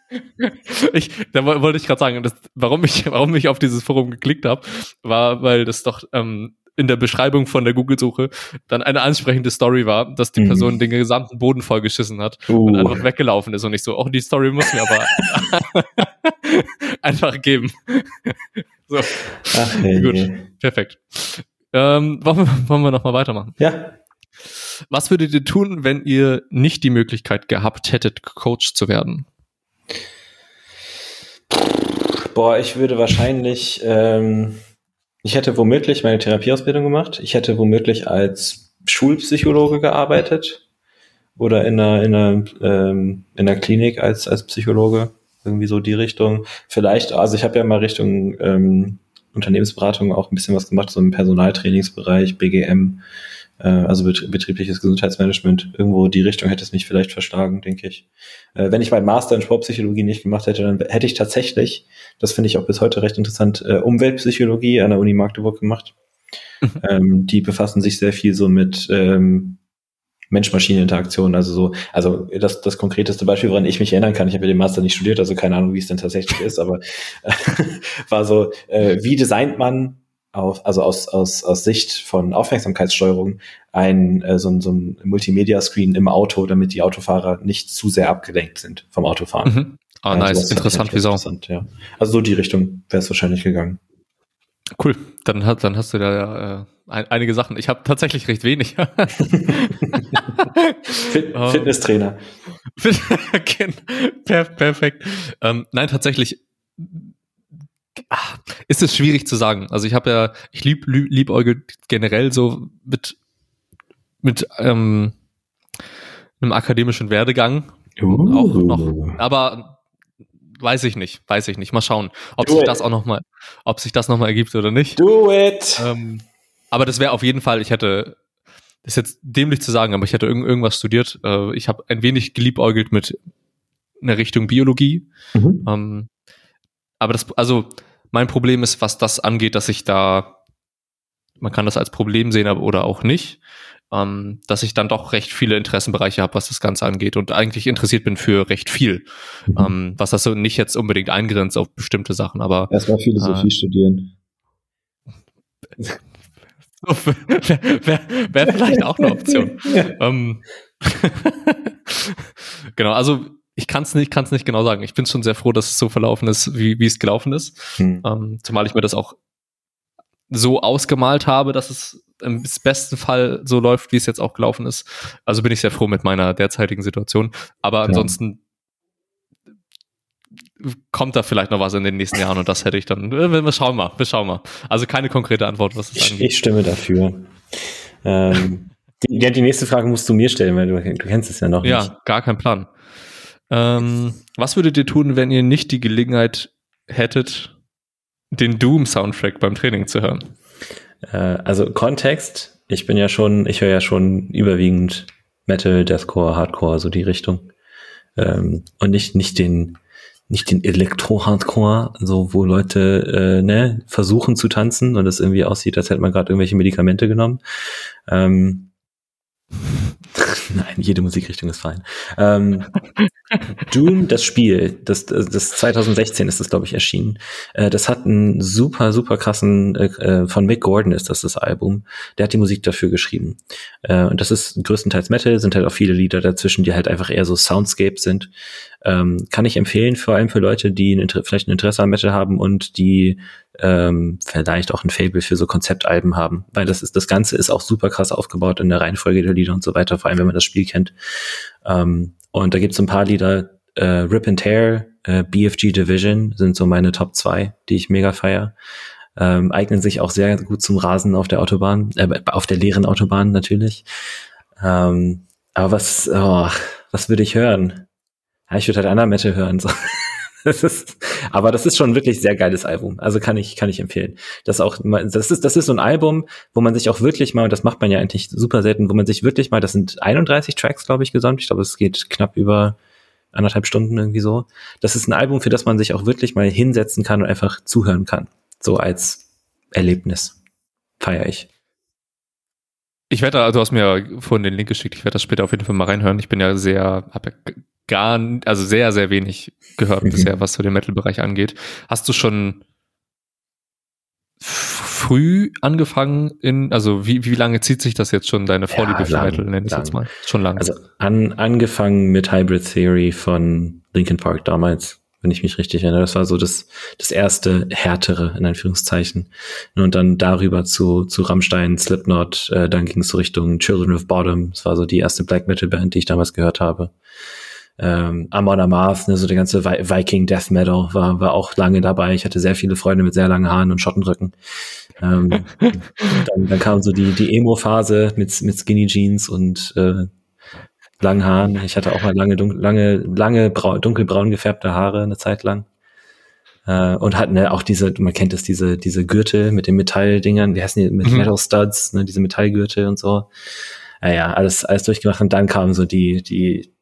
ich, da wollte ich gerade sagen, das, warum ich, warum ich auf dieses Forum geklickt habe, war, weil das doch ähm, in der Beschreibung von der Google-Suche dann eine ansprechende Story war, dass die Person mhm. den gesamten Boden vollgeschissen hat uh. und einfach weggelaufen ist und nicht so, oh, die Story muss mir aber einfach geben. so. Ach, hey, Gut, hey. perfekt. Ähm, wollen, wir, wollen wir noch mal weitermachen? Ja. Was würdet ihr tun, wenn ihr nicht die Möglichkeit gehabt hättet, Coach zu werden? Boah, ich würde wahrscheinlich ähm, ich hätte womöglich meine Therapieausbildung gemacht. Ich hätte womöglich als Schulpsychologe gearbeitet oder in einer, in einer, ähm, in einer Klinik als, als Psychologe. Irgendwie so die Richtung. Vielleicht, also ich habe ja mal Richtung ähm, Unternehmensberatung auch ein bisschen was gemacht, so im Personaltrainingsbereich, BGM, also betriebliches Gesundheitsmanagement. Irgendwo die Richtung hätte es mich vielleicht verschlagen, denke ich. Äh, wenn ich meinen Master in Sportpsychologie nicht gemacht hätte, dann hätte ich tatsächlich, das finde ich auch bis heute recht interessant, äh, Umweltpsychologie an der Uni Magdeburg gemacht. Mhm. Ähm, die befassen sich sehr viel so mit ähm, Mensch-Maschine-Interaktion, also so, also das, das konkreteste Beispiel, woran ich mich erinnern kann, ich habe ja den Master nicht studiert, also keine Ahnung, wie es denn tatsächlich ist, aber äh, war so, äh, wie designt man auf, also aus, aus, aus Sicht von Aufmerksamkeitssteuerung ein, äh, so, so ein Multimedia-Screen im Auto, damit die Autofahrer nicht zu sehr abgelenkt sind vom Autofahren. Mhm. Ah, also nice, interessant, wieso? Interessant, ja. Also so die Richtung wäre es wahrscheinlich gegangen. Cool, dann, hat, dann hast du da ja äh, ein, einige Sachen. Ich habe tatsächlich recht wenig. Fit, Fitnesstrainer. Perfekt. Ähm, nein, tatsächlich ist es schwierig zu sagen. Also ich habe ja, ich lieb, lieb, liebäugel generell so mit, mit ähm, einem akademischen Werdegang. Uh. Auch noch, aber weiß ich nicht, weiß ich nicht. Mal schauen, ob Do sich it. das auch noch mal, ob sich das noch mal ergibt oder nicht. Do it. Ähm, aber das wäre auf jeden Fall, ich hätte, das ist jetzt dämlich zu sagen, aber ich hätte irgend, irgendwas studiert. Äh, ich habe ein wenig geliebäugelt mit einer Richtung Biologie. Mhm. Ähm, aber das, also mein Problem ist, was das angeht, dass ich da, man kann das als Problem sehen aber, oder auch nicht, ähm, dass ich dann doch recht viele Interessenbereiche habe, was das Ganze angeht und eigentlich interessiert bin für recht viel, mhm. ähm, was das so nicht jetzt unbedingt eingrenzt auf bestimmte Sachen, aber erstmal Philosophie äh, studieren. Wäre wär, wär vielleicht auch eine Option. ähm, genau, also ich kann es nicht, kann's nicht genau sagen. Ich bin schon sehr froh, dass es so verlaufen ist, wie, wie es gelaufen ist. Hm. Ähm, zumal ich mir das auch so ausgemalt habe, dass es im besten Fall so läuft, wie es jetzt auch gelaufen ist. Also bin ich sehr froh mit meiner derzeitigen Situation. Aber ja. ansonsten kommt da vielleicht noch was in den nächsten Jahren und das hätte ich dann. Äh, wir schauen mal, wir schauen mal. Also keine konkrete Antwort, was es angeht. Ich stimme dafür. ähm, die, die nächste Frage musst du mir stellen, weil du, du kennst es ja noch ja, nicht. Ja, gar kein Plan. Ähm, was würdet ihr tun, wenn ihr nicht die Gelegenheit hättet, den Doom-Soundtrack beim Training zu hören? Äh, also Kontext, ich bin ja schon, ich höre ja schon überwiegend Metal, Deathcore, Hardcore, so die Richtung. Ähm, und nicht, nicht den, nicht den Elektro-Hardcore, so wo Leute äh, ne, versuchen zu tanzen und es irgendwie aussieht, als hätte man gerade irgendwelche Medikamente genommen. Ähm, Nein, jede Musikrichtung ist fein. Ähm, Doom, das Spiel, das, das 2016 ist das, glaube ich, erschienen. Äh, das hat einen super, super krassen, äh, äh, von Mick Gordon ist das das Album. Der hat die Musik dafür geschrieben. Äh, und das ist größtenteils Metal, sind halt auch viele Lieder dazwischen, die halt einfach eher so Soundscapes sind. Ähm, kann ich empfehlen, vor allem für Leute, die ein vielleicht ein Interesse an Metal haben und die ähm, vielleicht auch ein Fable für so Konzeptalben haben, weil das ist das Ganze ist auch super krass aufgebaut in der Reihenfolge der Lieder und so weiter, vor allem wenn man das Spiel kennt. Ähm, und da gibt es ein paar Lieder, äh, Rip and Tear, äh, BFG Division sind so meine Top 2, die ich mega feier. Ähm, eignen sich auch sehr gut zum Rasen auf der Autobahn, äh, auf der leeren Autobahn natürlich. Ähm, aber was, oh, was würde ich hören? Ja, ich würde halt Anna Metal hören. So. Das ist, aber das ist schon wirklich sehr geiles Album. Also kann ich, kann ich empfehlen. Das auch, das ist, das ist so ein Album, wo man sich auch wirklich mal, und das macht man ja eigentlich super selten, wo man sich wirklich mal, das sind 31 Tracks, glaube ich, gesamt. Ich glaube, es geht knapp über anderthalb Stunden irgendwie so. Das ist ein Album, für das man sich auch wirklich mal hinsetzen kann und einfach zuhören kann. So als Erlebnis. Feier ich. Ich werde, du hast mir vorhin den Link geschickt, ich werde das später auf jeden Fall mal reinhören. Ich bin ja sehr, habe ja gar, also sehr, sehr wenig gehört mhm. bisher, was so den Metal-Bereich angeht. Hast du schon früh angefangen in, also wie, wie lange zieht sich das jetzt schon, deine Vorliebe ja, für Metal, nenne ich jetzt mal? Schon lange. Also an, angefangen mit Hybrid Theory von Linkin Park damals, wenn ich mich richtig erinnere. Das war so das, das erste härtere, in Anführungszeichen. Und dann darüber zu, zu Rammstein, Slipknot, äh, dann ging es so Richtung Children of Bottom. Das war so die erste Black Metal Band, die ich damals gehört habe ähm, Amon Amarth, ne, so der ganze Viking Death Metal war, war auch lange dabei. Ich hatte sehr viele Freunde mit sehr langen Haaren und Schottenrücken. Ähm, dann, dann kam so die, die Emo-Phase mit, mit Skinny Jeans und äh, langen Haaren. Ich hatte auch mal lange, lange, lange dunkelbraun gefärbte Haare eine Zeit lang. Äh, und hatten ne, auch diese, man kennt es, diese, diese Gürtel mit den Metalldingern, wie heißen die, mit mhm. Metal Studs, ne, diese Metallgürtel und so. Naja, alles, alles durchgemacht und dann kam so die, die,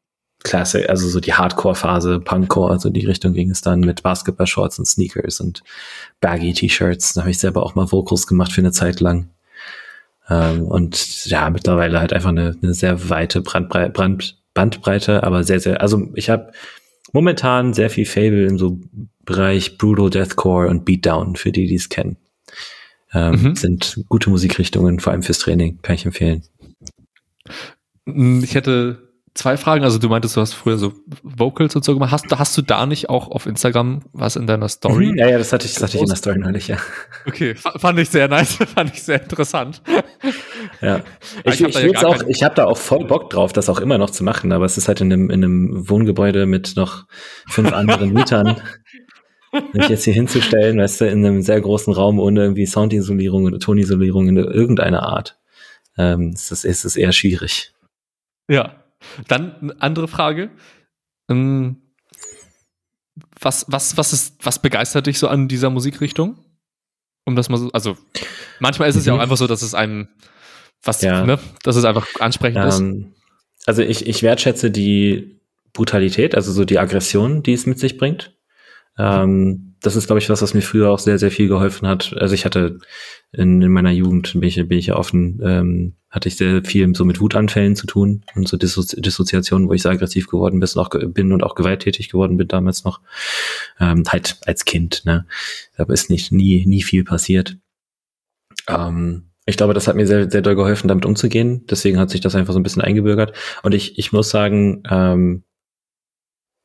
Klasse, also so die Hardcore-Phase, Punkcore, also die Richtung ging es dann mit Basketball-Shorts und Sneakers und Baggy-T-Shirts. Da habe ich selber auch mal Vocals gemacht für eine Zeit lang. Ähm, und ja, mittlerweile halt einfach eine, eine sehr weite Brandbrei Brand Bandbreite, aber sehr, sehr, also ich habe momentan sehr viel Fable im so Bereich Brutal Deathcore und Beatdown, für die, die es kennen. Ähm, mhm. Sind gute Musikrichtungen, vor allem fürs Training, kann ich empfehlen. Ich hätte zwei Fragen. Also du meintest, du hast früher so Vocals und so gemacht. Hast, hast du da nicht auch auf Instagram was in deiner Story? Mhm, ja, ja, das hatte ich, das hatte ich in der Story neulich, ja. Okay, fand ich sehr nice, fand ich sehr interessant. Ja. Ich, ich, ich, ja auch, ich habe da auch voll Bock drauf, das auch immer noch zu machen, aber es ist halt in einem, in einem Wohngebäude mit noch fünf anderen Mietern. Mich jetzt hier hinzustellen, weißt du, in einem sehr großen Raum ohne irgendwie Soundisolierung oder Tonisolierung in irgendeiner Art, ähm, ist, das, ist es eher schwierig. Ja, dann eine andere Frage. Ähm, was, was, was, ist, was begeistert dich so an dieser Musikrichtung? Um das mal so, also manchmal ist es ja auch mhm. einfach so, dass es einem, was, ja. ne, dass es einfach ansprechend ähm, ist. Also ich, ich wertschätze die Brutalität, also so die Aggression, die es mit sich bringt. Ähm, das ist, glaube ich, was, was mir früher auch sehr, sehr viel geholfen hat. Also ich hatte in, in meiner Jugend, bin ich, bin ich ja offen, ähm, hatte ich sehr viel so mit Wutanfällen zu tun und so Dissozi Dissoziationen, wo ich sehr aggressiv geworden bin, auch, bin und auch gewalttätig geworden bin damals noch. Ähm, halt als Kind, ne. Aber ist nicht nie, nie viel passiert. Ähm, ich glaube, das hat mir sehr, sehr doll geholfen, damit umzugehen. Deswegen hat sich das einfach so ein bisschen eingebürgert. Und ich, ich muss sagen, ähm,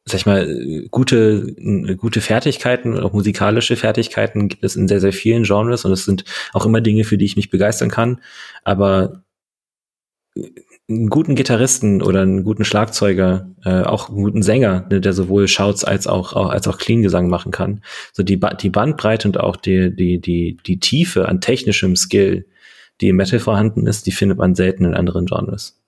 sag ich mal, gute, gute Fertigkeiten, auch musikalische Fertigkeiten gibt es in sehr, sehr vielen Genres und es sind auch immer Dinge, für die ich mich begeistern kann. Aber einen guten Gitarristen oder einen guten Schlagzeuger, äh, auch einen guten Sänger, ne, der sowohl Shouts als auch, auch als auch Clean Gesang machen kann. So die, ba die Bandbreite und auch die, die, die, die Tiefe an technischem Skill, die im Metal vorhanden ist, die findet man selten in anderen Genres.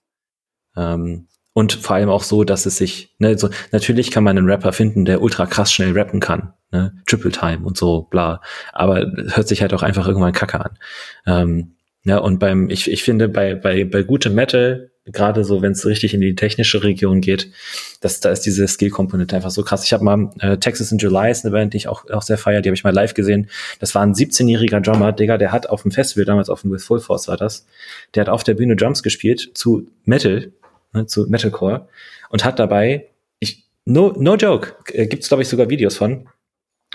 Ähm, und vor allem auch so, dass es sich, ne, so, natürlich kann man einen Rapper finden, der ultra krass schnell rappen kann, ne, Triple Time und so, bla. Aber hört sich halt auch einfach irgendwann kacke an. Ähm, ja, und beim, ich, ich finde, bei, bei, bei gutem Metal, gerade so, wenn es richtig in die technische Region geht, dass da ist diese Skill-Komponente einfach so krass. Ich habe mal äh, Texas in July ist eine Band, die ich auch, auch sehr feier, die habe ich mal live gesehen. Das war ein 17-jähriger Drummer, Digga, der hat auf dem Festival, damals auf dem With Full Force war das, der hat auf der Bühne Drums gespielt zu Metal, ne, zu Metalcore und hat dabei, ich, no, no joke, äh, gibt's glaube ich sogar Videos von,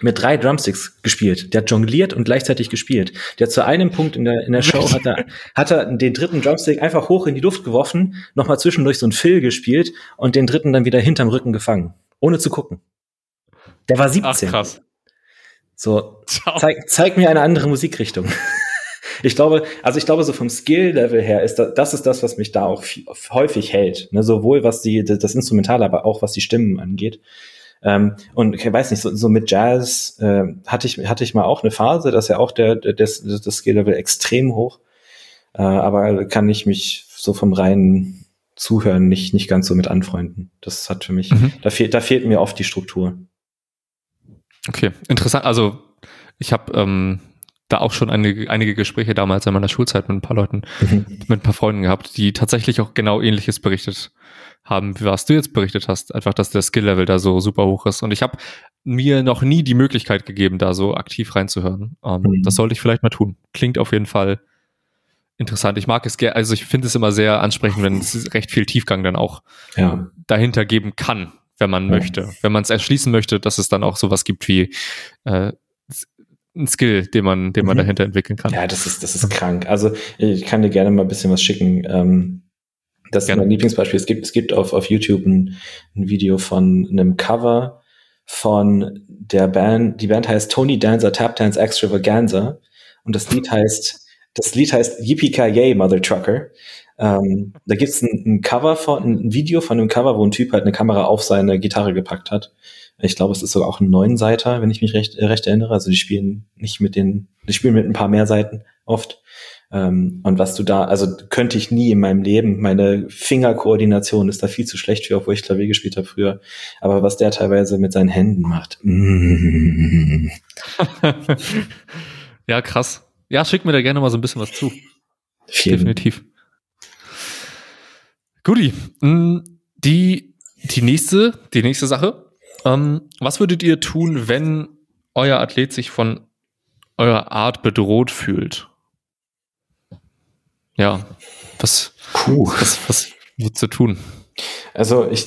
mit drei Drumsticks gespielt. Der hat jongliert und gleichzeitig gespielt. Der zu einem Punkt in der, in der Show hat er, hat er den dritten Drumstick einfach hoch in die Luft geworfen, nochmal zwischendurch so ein Fill gespielt und den dritten dann wieder hinterm Rücken gefangen. Ohne zu gucken. Der war 17. Ach, krass. So, zeig, zeig mir eine andere Musikrichtung. Ich glaube, also ich glaube, so vom Skill-Level her ist das, das ist das, was mich da auch viel, häufig hält. Ne? Sowohl was die, das Instrumentale, aber auch was die Stimmen angeht. Ähm, und ich weiß nicht, so, so mit Jazz äh, hatte ich hatte ich mal auch eine Phase, dass ja auch der, der das, das Skill-Level extrem hoch. Äh, aber kann ich mich so vom reinen Zuhören nicht nicht ganz so mit anfreunden. Das hat für mich, mhm. da fehlt da fehlt mir oft die Struktur. Okay, interessant. Also ich habe ähm, da auch schon einige, einige Gespräche damals in meiner Schulzeit mit ein paar Leuten, mhm. mit ein paar Freunden gehabt, die tatsächlich auch genau ähnliches berichtet haben, wie was du jetzt berichtet hast. Einfach, dass der Skill-Level da so super hoch ist. Und ich habe mir noch nie die Möglichkeit gegeben, da so aktiv reinzuhören. Ähm, mhm. Das sollte ich vielleicht mal tun. Klingt auf jeden Fall interessant. Ich mag es gerne, also ich finde es immer sehr ansprechend, wenn es recht viel Tiefgang dann auch ja. dahinter geben kann, wenn man ja. möchte. Wenn man es erschließen möchte, dass es dann auch sowas gibt wie äh, ein Skill, den man, den man mhm. dahinter entwickeln kann. Ja, das ist, das ist krank. Also ich kann dir gerne mal ein bisschen was schicken. Ähm, das gerne. ist mein Lieblingsbeispiel. Es gibt, es gibt auf, auf YouTube ein, ein Video von einem Cover von der Band. Die Band heißt Tony Dancer Tap Dance Extravaganza und das Lied heißt, das Lied heißt Yippee Yay Mother Trucker. Ähm, da gibt's ein, ein Cover von, ein Video von einem Cover, wo ein Typ halt eine Kamera auf seine Gitarre gepackt hat. Ich glaube, es ist sogar auch ein neun Seiter, wenn ich mich recht, recht erinnere. Also die spielen nicht mit den, die spielen mit ein paar mehr Seiten oft. Ähm, und was du da, also könnte ich nie in meinem Leben, meine Fingerkoordination ist da viel zu schlecht für, obwohl ich Klavier gespielt habe früher. Aber was der teilweise mit seinen Händen macht. Mm. ja, krass. Ja, schick mir da gerne mal so ein bisschen was zu. Vielen. Definitiv. Guti. Mm, die, die nächste, die nächste Sache ähm, was würdet ihr tun, wenn euer Athlet sich von eurer Art bedroht fühlt? Ja, was, Puh. was, was würdest du tun? Also ich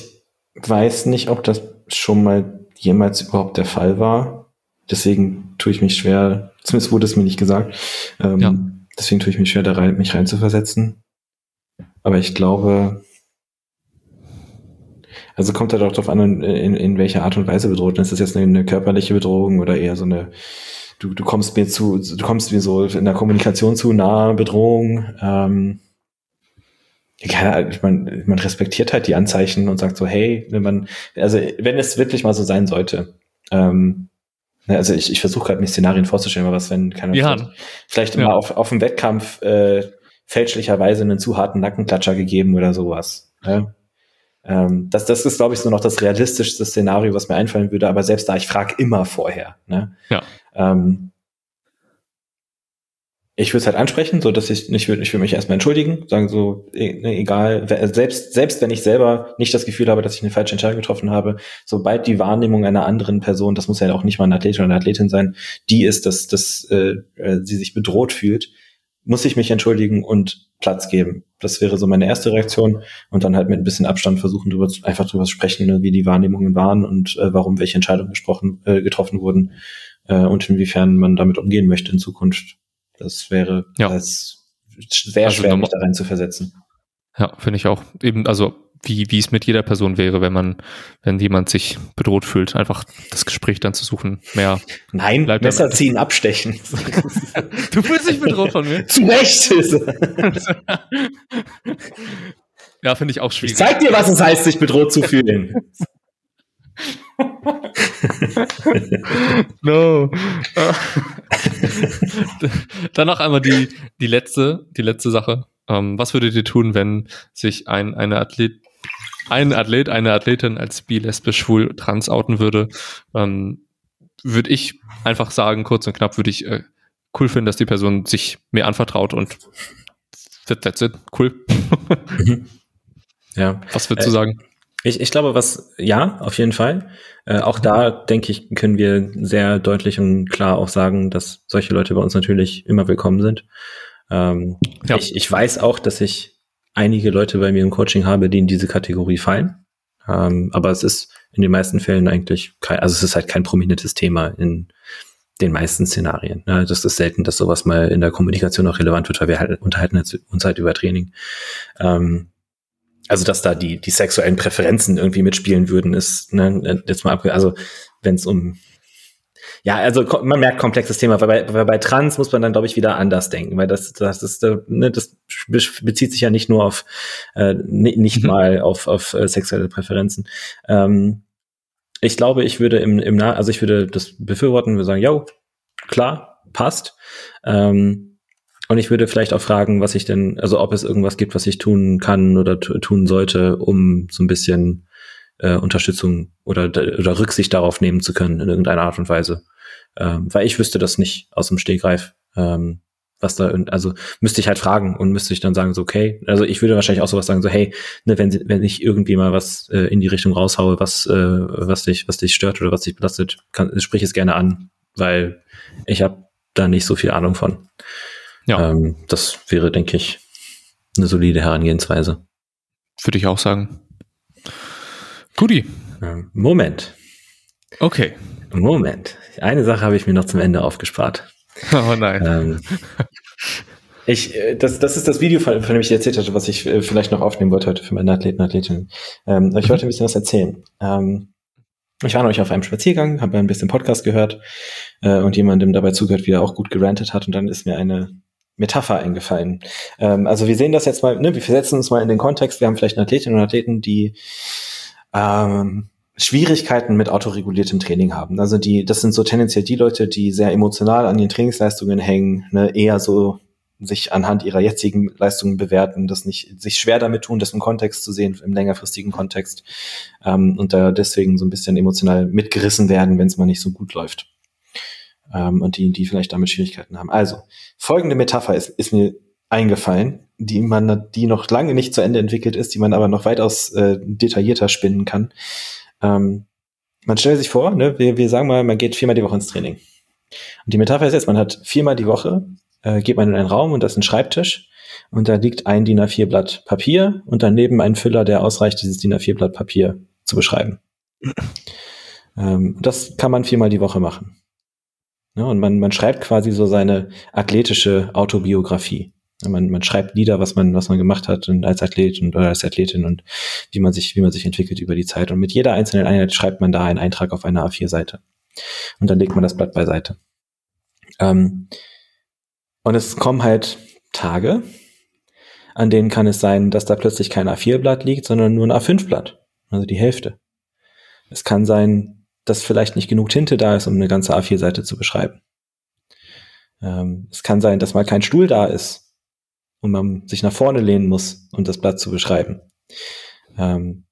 weiß nicht, ob das schon mal jemals überhaupt der Fall war. Deswegen tue ich mich schwer, zumindest wurde es mir nicht gesagt. Ähm, ja. Deswegen tue ich mich schwer, da rein, mich reinzuversetzen. Aber ich glaube, also kommt halt auch darauf an, in, in welcher Art und Weise bedroht. Ist das jetzt eine, eine körperliche Bedrohung oder eher so eine, du, du kommst mir zu, du kommst mir so in der Kommunikation zu nahe Bedrohung. Ähm, ja, ich meine, man respektiert halt die Anzeichen und sagt so, hey, wenn man, also wenn es wirklich mal so sein sollte, ähm, ne, also ich, ich versuche gerade mir Szenarien vorzustellen, aber was, wenn keine ja. vielleicht, vielleicht ja. mal auf, auf dem Wettkampf äh, fälschlicherweise einen zu harten Nackenklatscher gegeben oder sowas. Ne? Ähm, das, das ist, glaube ich, so noch das realistischste Szenario, was mir einfallen würde. Aber selbst da, ich frage immer vorher. Ne? Ja. Ähm, ich würde es halt ansprechen, so dass ich ich würde ich würde mich erstmal entschuldigen, sagen so e, ne, egal selbst selbst wenn ich selber nicht das Gefühl habe, dass ich eine falsche Entscheidung getroffen habe, sobald die Wahrnehmung einer anderen Person, das muss ja auch nicht mal ein Athlet oder eine Athletin sein, die ist, dass dass äh, äh sie sich bedroht fühlt, muss ich mich entschuldigen und Platz geben. Das wäre so meine erste Reaktion und dann halt mit ein bisschen Abstand versuchen, drüber, einfach drüber zu sprechen, ne, wie die Wahrnehmungen waren und äh, warum welche Entscheidungen gesprochen, äh, getroffen wurden äh, und inwiefern man damit umgehen möchte in Zukunft. Das wäre ja. das sehr also schwer, mich da rein zu versetzen. Ja, finde ich auch. Eben, also wie, wie es mit jeder Person wäre, wenn man, wenn jemand sich bedroht fühlt, einfach das Gespräch dann zu suchen. Mehr. Nein, Messer ziehen, abstechen. du fühlst dich bedroht von mir? Zu Recht! ja, finde ich auch schwierig. Ich zeig dir, was es heißt, sich bedroht zu fühlen. no. Dann noch einmal die, die letzte, die letzte Sache. Ähm, was würdet ihr tun, wenn sich ein, eine Athlet, ein Athlet, eine Athletin als bi, lesbisch, schwul, trans outen würde? Ähm, würde ich einfach sagen, kurz und knapp, würde ich äh, cool finden, dass die Person sich mir anvertraut und that's it. Cool. Mhm. ja. Was würdest du äh, sagen? Ich, ich glaube, was, ja, auf jeden Fall. Äh, auch da, denke ich, können wir sehr deutlich und klar auch sagen, dass solche Leute bei uns natürlich immer willkommen sind. Ähm, ja. ich, ich weiß auch, dass ich einige Leute bei mir im Coaching habe, die in diese Kategorie fallen. Ähm, aber es ist in den meisten Fällen eigentlich kein, also es ist halt kein prominentes Thema in den meisten Szenarien. Ne? Das ist selten, dass sowas mal in der Kommunikation auch relevant wird, weil wir halt unterhalten uns halt über Training. Ähm, also dass da die, die sexuellen Präferenzen irgendwie mitspielen würden, ist, ne, jetzt mal ab, also wenn es um ja, also man merkt komplexes Thema, weil bei, weil bei Trans muss man dann, glaube ich, wieder anders denken, weil das, das ist, ne, das bezieht sich ja nicht nur auf, äh, nicht mhm. mal auf, auf äh, sexuelle Präferenzen. Ähm, ich glaube, ich würde im, im also ich würde das befürworten, würde sagen, ja, klar, passt. Ähm, und ich würde vielleicht auch fragen, was ich denn, also ob es irgendwas gibt, was ich tun kann oder tun sollte, um so ein bisschen äh, Unterstützung oder, oder Rücksicht darauf nehmen zu können in irgendeiner Art und Weise. Ähm, weil ich wüsste das nicht aus dem Stegreif. Ähm, was da, also müsste ich halt fragen und müsste ich dann sagen, so, okay, also ich würde wahrscheinlich auch sowas sagen, so, hey, ne, wenn, wenn ich irgendwie mal was äh, in die Richtung raushaue, was, äh, was dich, was dich stört oder was dich belastet, kann, sprich es gerne an, weil ich habe da nicht so viel Ahnung von. Ja. Ähm, das wäre, denke ich, eine solide Herangehensweise. Würde ich auch sagen. Guti. Moment. Okay. Moment. Eine Sache habe ich mir noch zum Ende aufgespart. Oh nein. Ähm, ich, äh, das, das ist das Video, von, von dem ich erzählt hatte, was ich äh, vielleicht noch aufnehmen wollte heute für meine Athleten und Athletinnen. Ähm, ich wollte ein bisschen was erzählen. Ähm, ich war neulich auf einem Spaziergang, habe ein bisschen Podcast gehört äh, und jemandem dabei zugehört, wie er auch gut gerantet hat und dann ist mir eine Metapher eingefallen. Ähm, also wir sehen das jetzt mal, ne, wir versetzen uns mal in den Kontext, wir haben vielleicht Athletinnen und Athleten, die ähm, Schwierigkeiten mit autoreguliertem Training haben. Also die, das sind so tendenziell die Leute, die sehr emotional an den Trainingsleistungen hängen, ne, eher so sich anhand ihrer jetzigen Leistungen bewerten, das nicht, sich schwer damit tun, das im Kontext zu sehen, im längerfristigen Kontext, ähm, und da deswegen so ein bisschen emotional mitgerissen werden, wenn es mal nicht so gut läuft ähm, und die, die vielleicht damit Schwierigkeiten haben. Also, folgende Metapher ist, ist mir eingefallen, die man, die noch lange nicht zu Ende entwickelt ist, die man aber noch weitaus äh, detaillierter spinnen kann. Ähm, man stellt sich vor, ne, wir, wir sagen mal, man geht viermal die Woche ins Training. Und die Metapher ist jetzt, man hat viermal die Woche, äh, geht man in einen Raum und das ist ein Schreibtisch und da liegt ein DIN A4 Blatt Papier und daneben ein Füller, der ausreicht, dieses DIN A4 Blatt Papier zu beschreiben. ähm, das kann man viermal die Woche machen. Ja, und man, man schreibt quasi so seine athletische Autobiografie. Man, man schreibt Lieder, was man, was man gemacht hat und als Athlet und oder als Athletin und wie man sich, wie man sich entwickelt über die Zeit. Und mit jeder einzelnen Einheit schreibt man da einen Eintrag auf einer A4-Seite. Und dann legt man das Blatt beiseite. Ähm, und es kommen halt Tage, an denen kann es sein, dass da plötzlich kein A4-Blatt liegt, sondern nur ein A5-Blatt. Also die Hälfte. Es kann sein, dass vielleicht nicht genug Tinte da ist, um eine ganze A4-Seite zu beschreiben. Ähm, es kann sein, dass mal kein Stuhl da ist und man sich nach vorne lehnen muss, um das Blatt zu beschreiben. Ähm,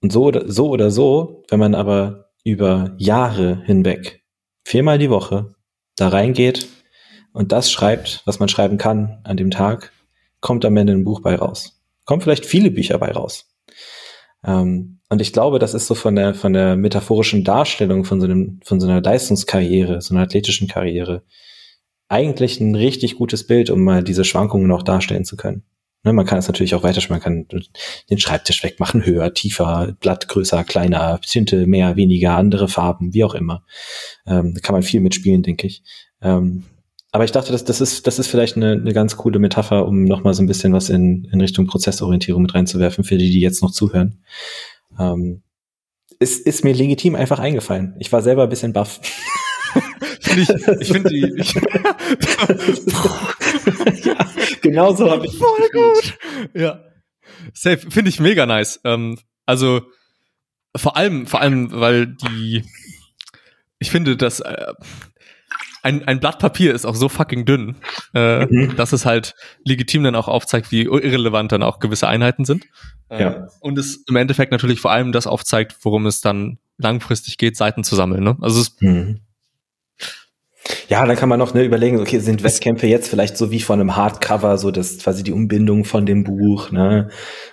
und so oder, so oder so, wenn man aber über Jahre hinweg viermal die Woche da reingeht und das schreibt, was man schreiben kann an dem Tag, kommt am Ende ein Buch bei raus. Kommen vielleicht viele Bücher bei raus. Ähm, und ich glaube, das ist so von der, von der metaphorischen Darstellung von so einem, von so einer Leistungskarriere, so einer athletischen Karriere, eigentlich ein richtig gutes Bild, um mal diese Schwankungen noch darstellen zu können. Ne, man kann es natürlich auch weiter, man kann den Schreibtisch wegmachen, höher, tiefer, Blatt größer, kleiner, Tinte mehr, weniger, andere Farben, wie auch immer. Ähm, da kann man viel mitspielen, denke ich. Ähm, aber ich dachte, das, das, ist, das ist vielleicht eine, eine ganz coole Metapher, um nochmal so ein bisschen was in, in Richtung Prozessorientierung mit reinzuwerfen, für die, die jetzt noch zuhören. Ähm, ist, ist mir legitim einfach eingefallen. Ich war selber ein bisschen baff. ich ich finde die. Ich ja, genau so habe ich. Voll gut. Ja. Safe. Finde ich mega nice. Ähm, also vor allem, vor allem, weil die. Ich finde, dass äh, ein, ein Blatt Papier ist auch so fucking dünn, äh, mhm. dass es halt legitim dann auch aufzeigt, wie irrelevant dann auch gewisse Einheiten sind. Äh, ja. Und es im Endeffekt natürlich vor allem das aufzeigt, worum es dann langfristig geht, Seiten zu sammeln. Ne? Also es mhm. Ja, dann kann man noch ne, überlegen, okay, sind Wettkämpfe jetzt vielleicht so wie von einem Hardcover, so das quasi die Umbindung von dem Buch, ne?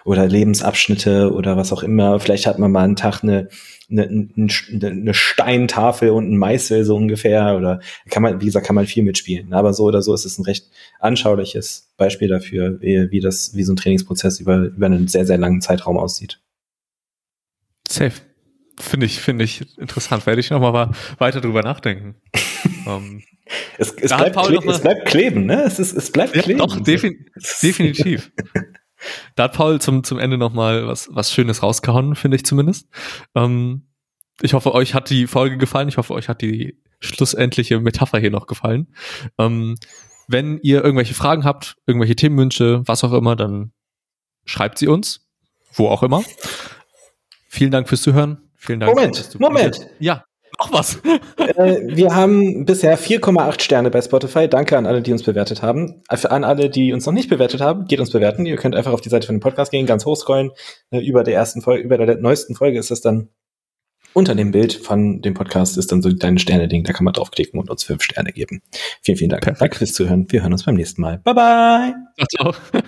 Oder Lebensabschnitte oder was auch immer. Vielleicht hat man mal einen Tag eine, eine, eine Steintafel und ein Meißel so ungefähr. Oder kann man, wie gesagt, kann man viel mitspielen. Aber so oder so ist es ein recht anschauliches Beispiel dafür, wie, wie das, wie so ein Trainingsprozess über, über einen sehr, sehr langen Zeitraum aussieht. Safe. Finde ich, finde ich interessant. Werde ich nochmal weiter drüber nachdenken. ähm, es, es, bleibt es, bleibt kleben, ne? Es, ist, es bleibt ja, kleben. Doch, defin definitiv. da hat Paul zum, zum Ende nochmal was, was Schönes rausgehauen, finde ich zumindest. Ähm, ich hoffe, euch hat die Folge gefallen. Ich hoffe, euch hat die schlussendliche Metapher hier noch gefallen. Ähm, wenn ihr irgendwelche Fragen habt, irgendwelche Themenwünsche, was auch immer, dann schreibt sie uns, wo auch immer. Vielen Dank fürs Zuhören. Vielen Dank. Moment, Moment. Ja, noch was. äh, wir haben bisher 4,8 Sterne bei Spotify. Danke an alle, die uns bewertet haben. Für an alle, die uns noch nicht bewertet haben, geht uns bewerten. Ihr könnt einfach auf die Seite von dem Podcast gehen, ganz hoch scrollen. Äh, über der ersten Folge, über der neuesten Folge ist das dann unter dem Bild von dem Podcast ist dann so dein Sterne-Ding. Da kann man draufklicken und uns fünf Sterne geben. Vielen, vielen Dank. Perfekt. Danke fürs Zuhören. Wir hören uns beim nächsten Mal. Bye bye. Ciao. ciao.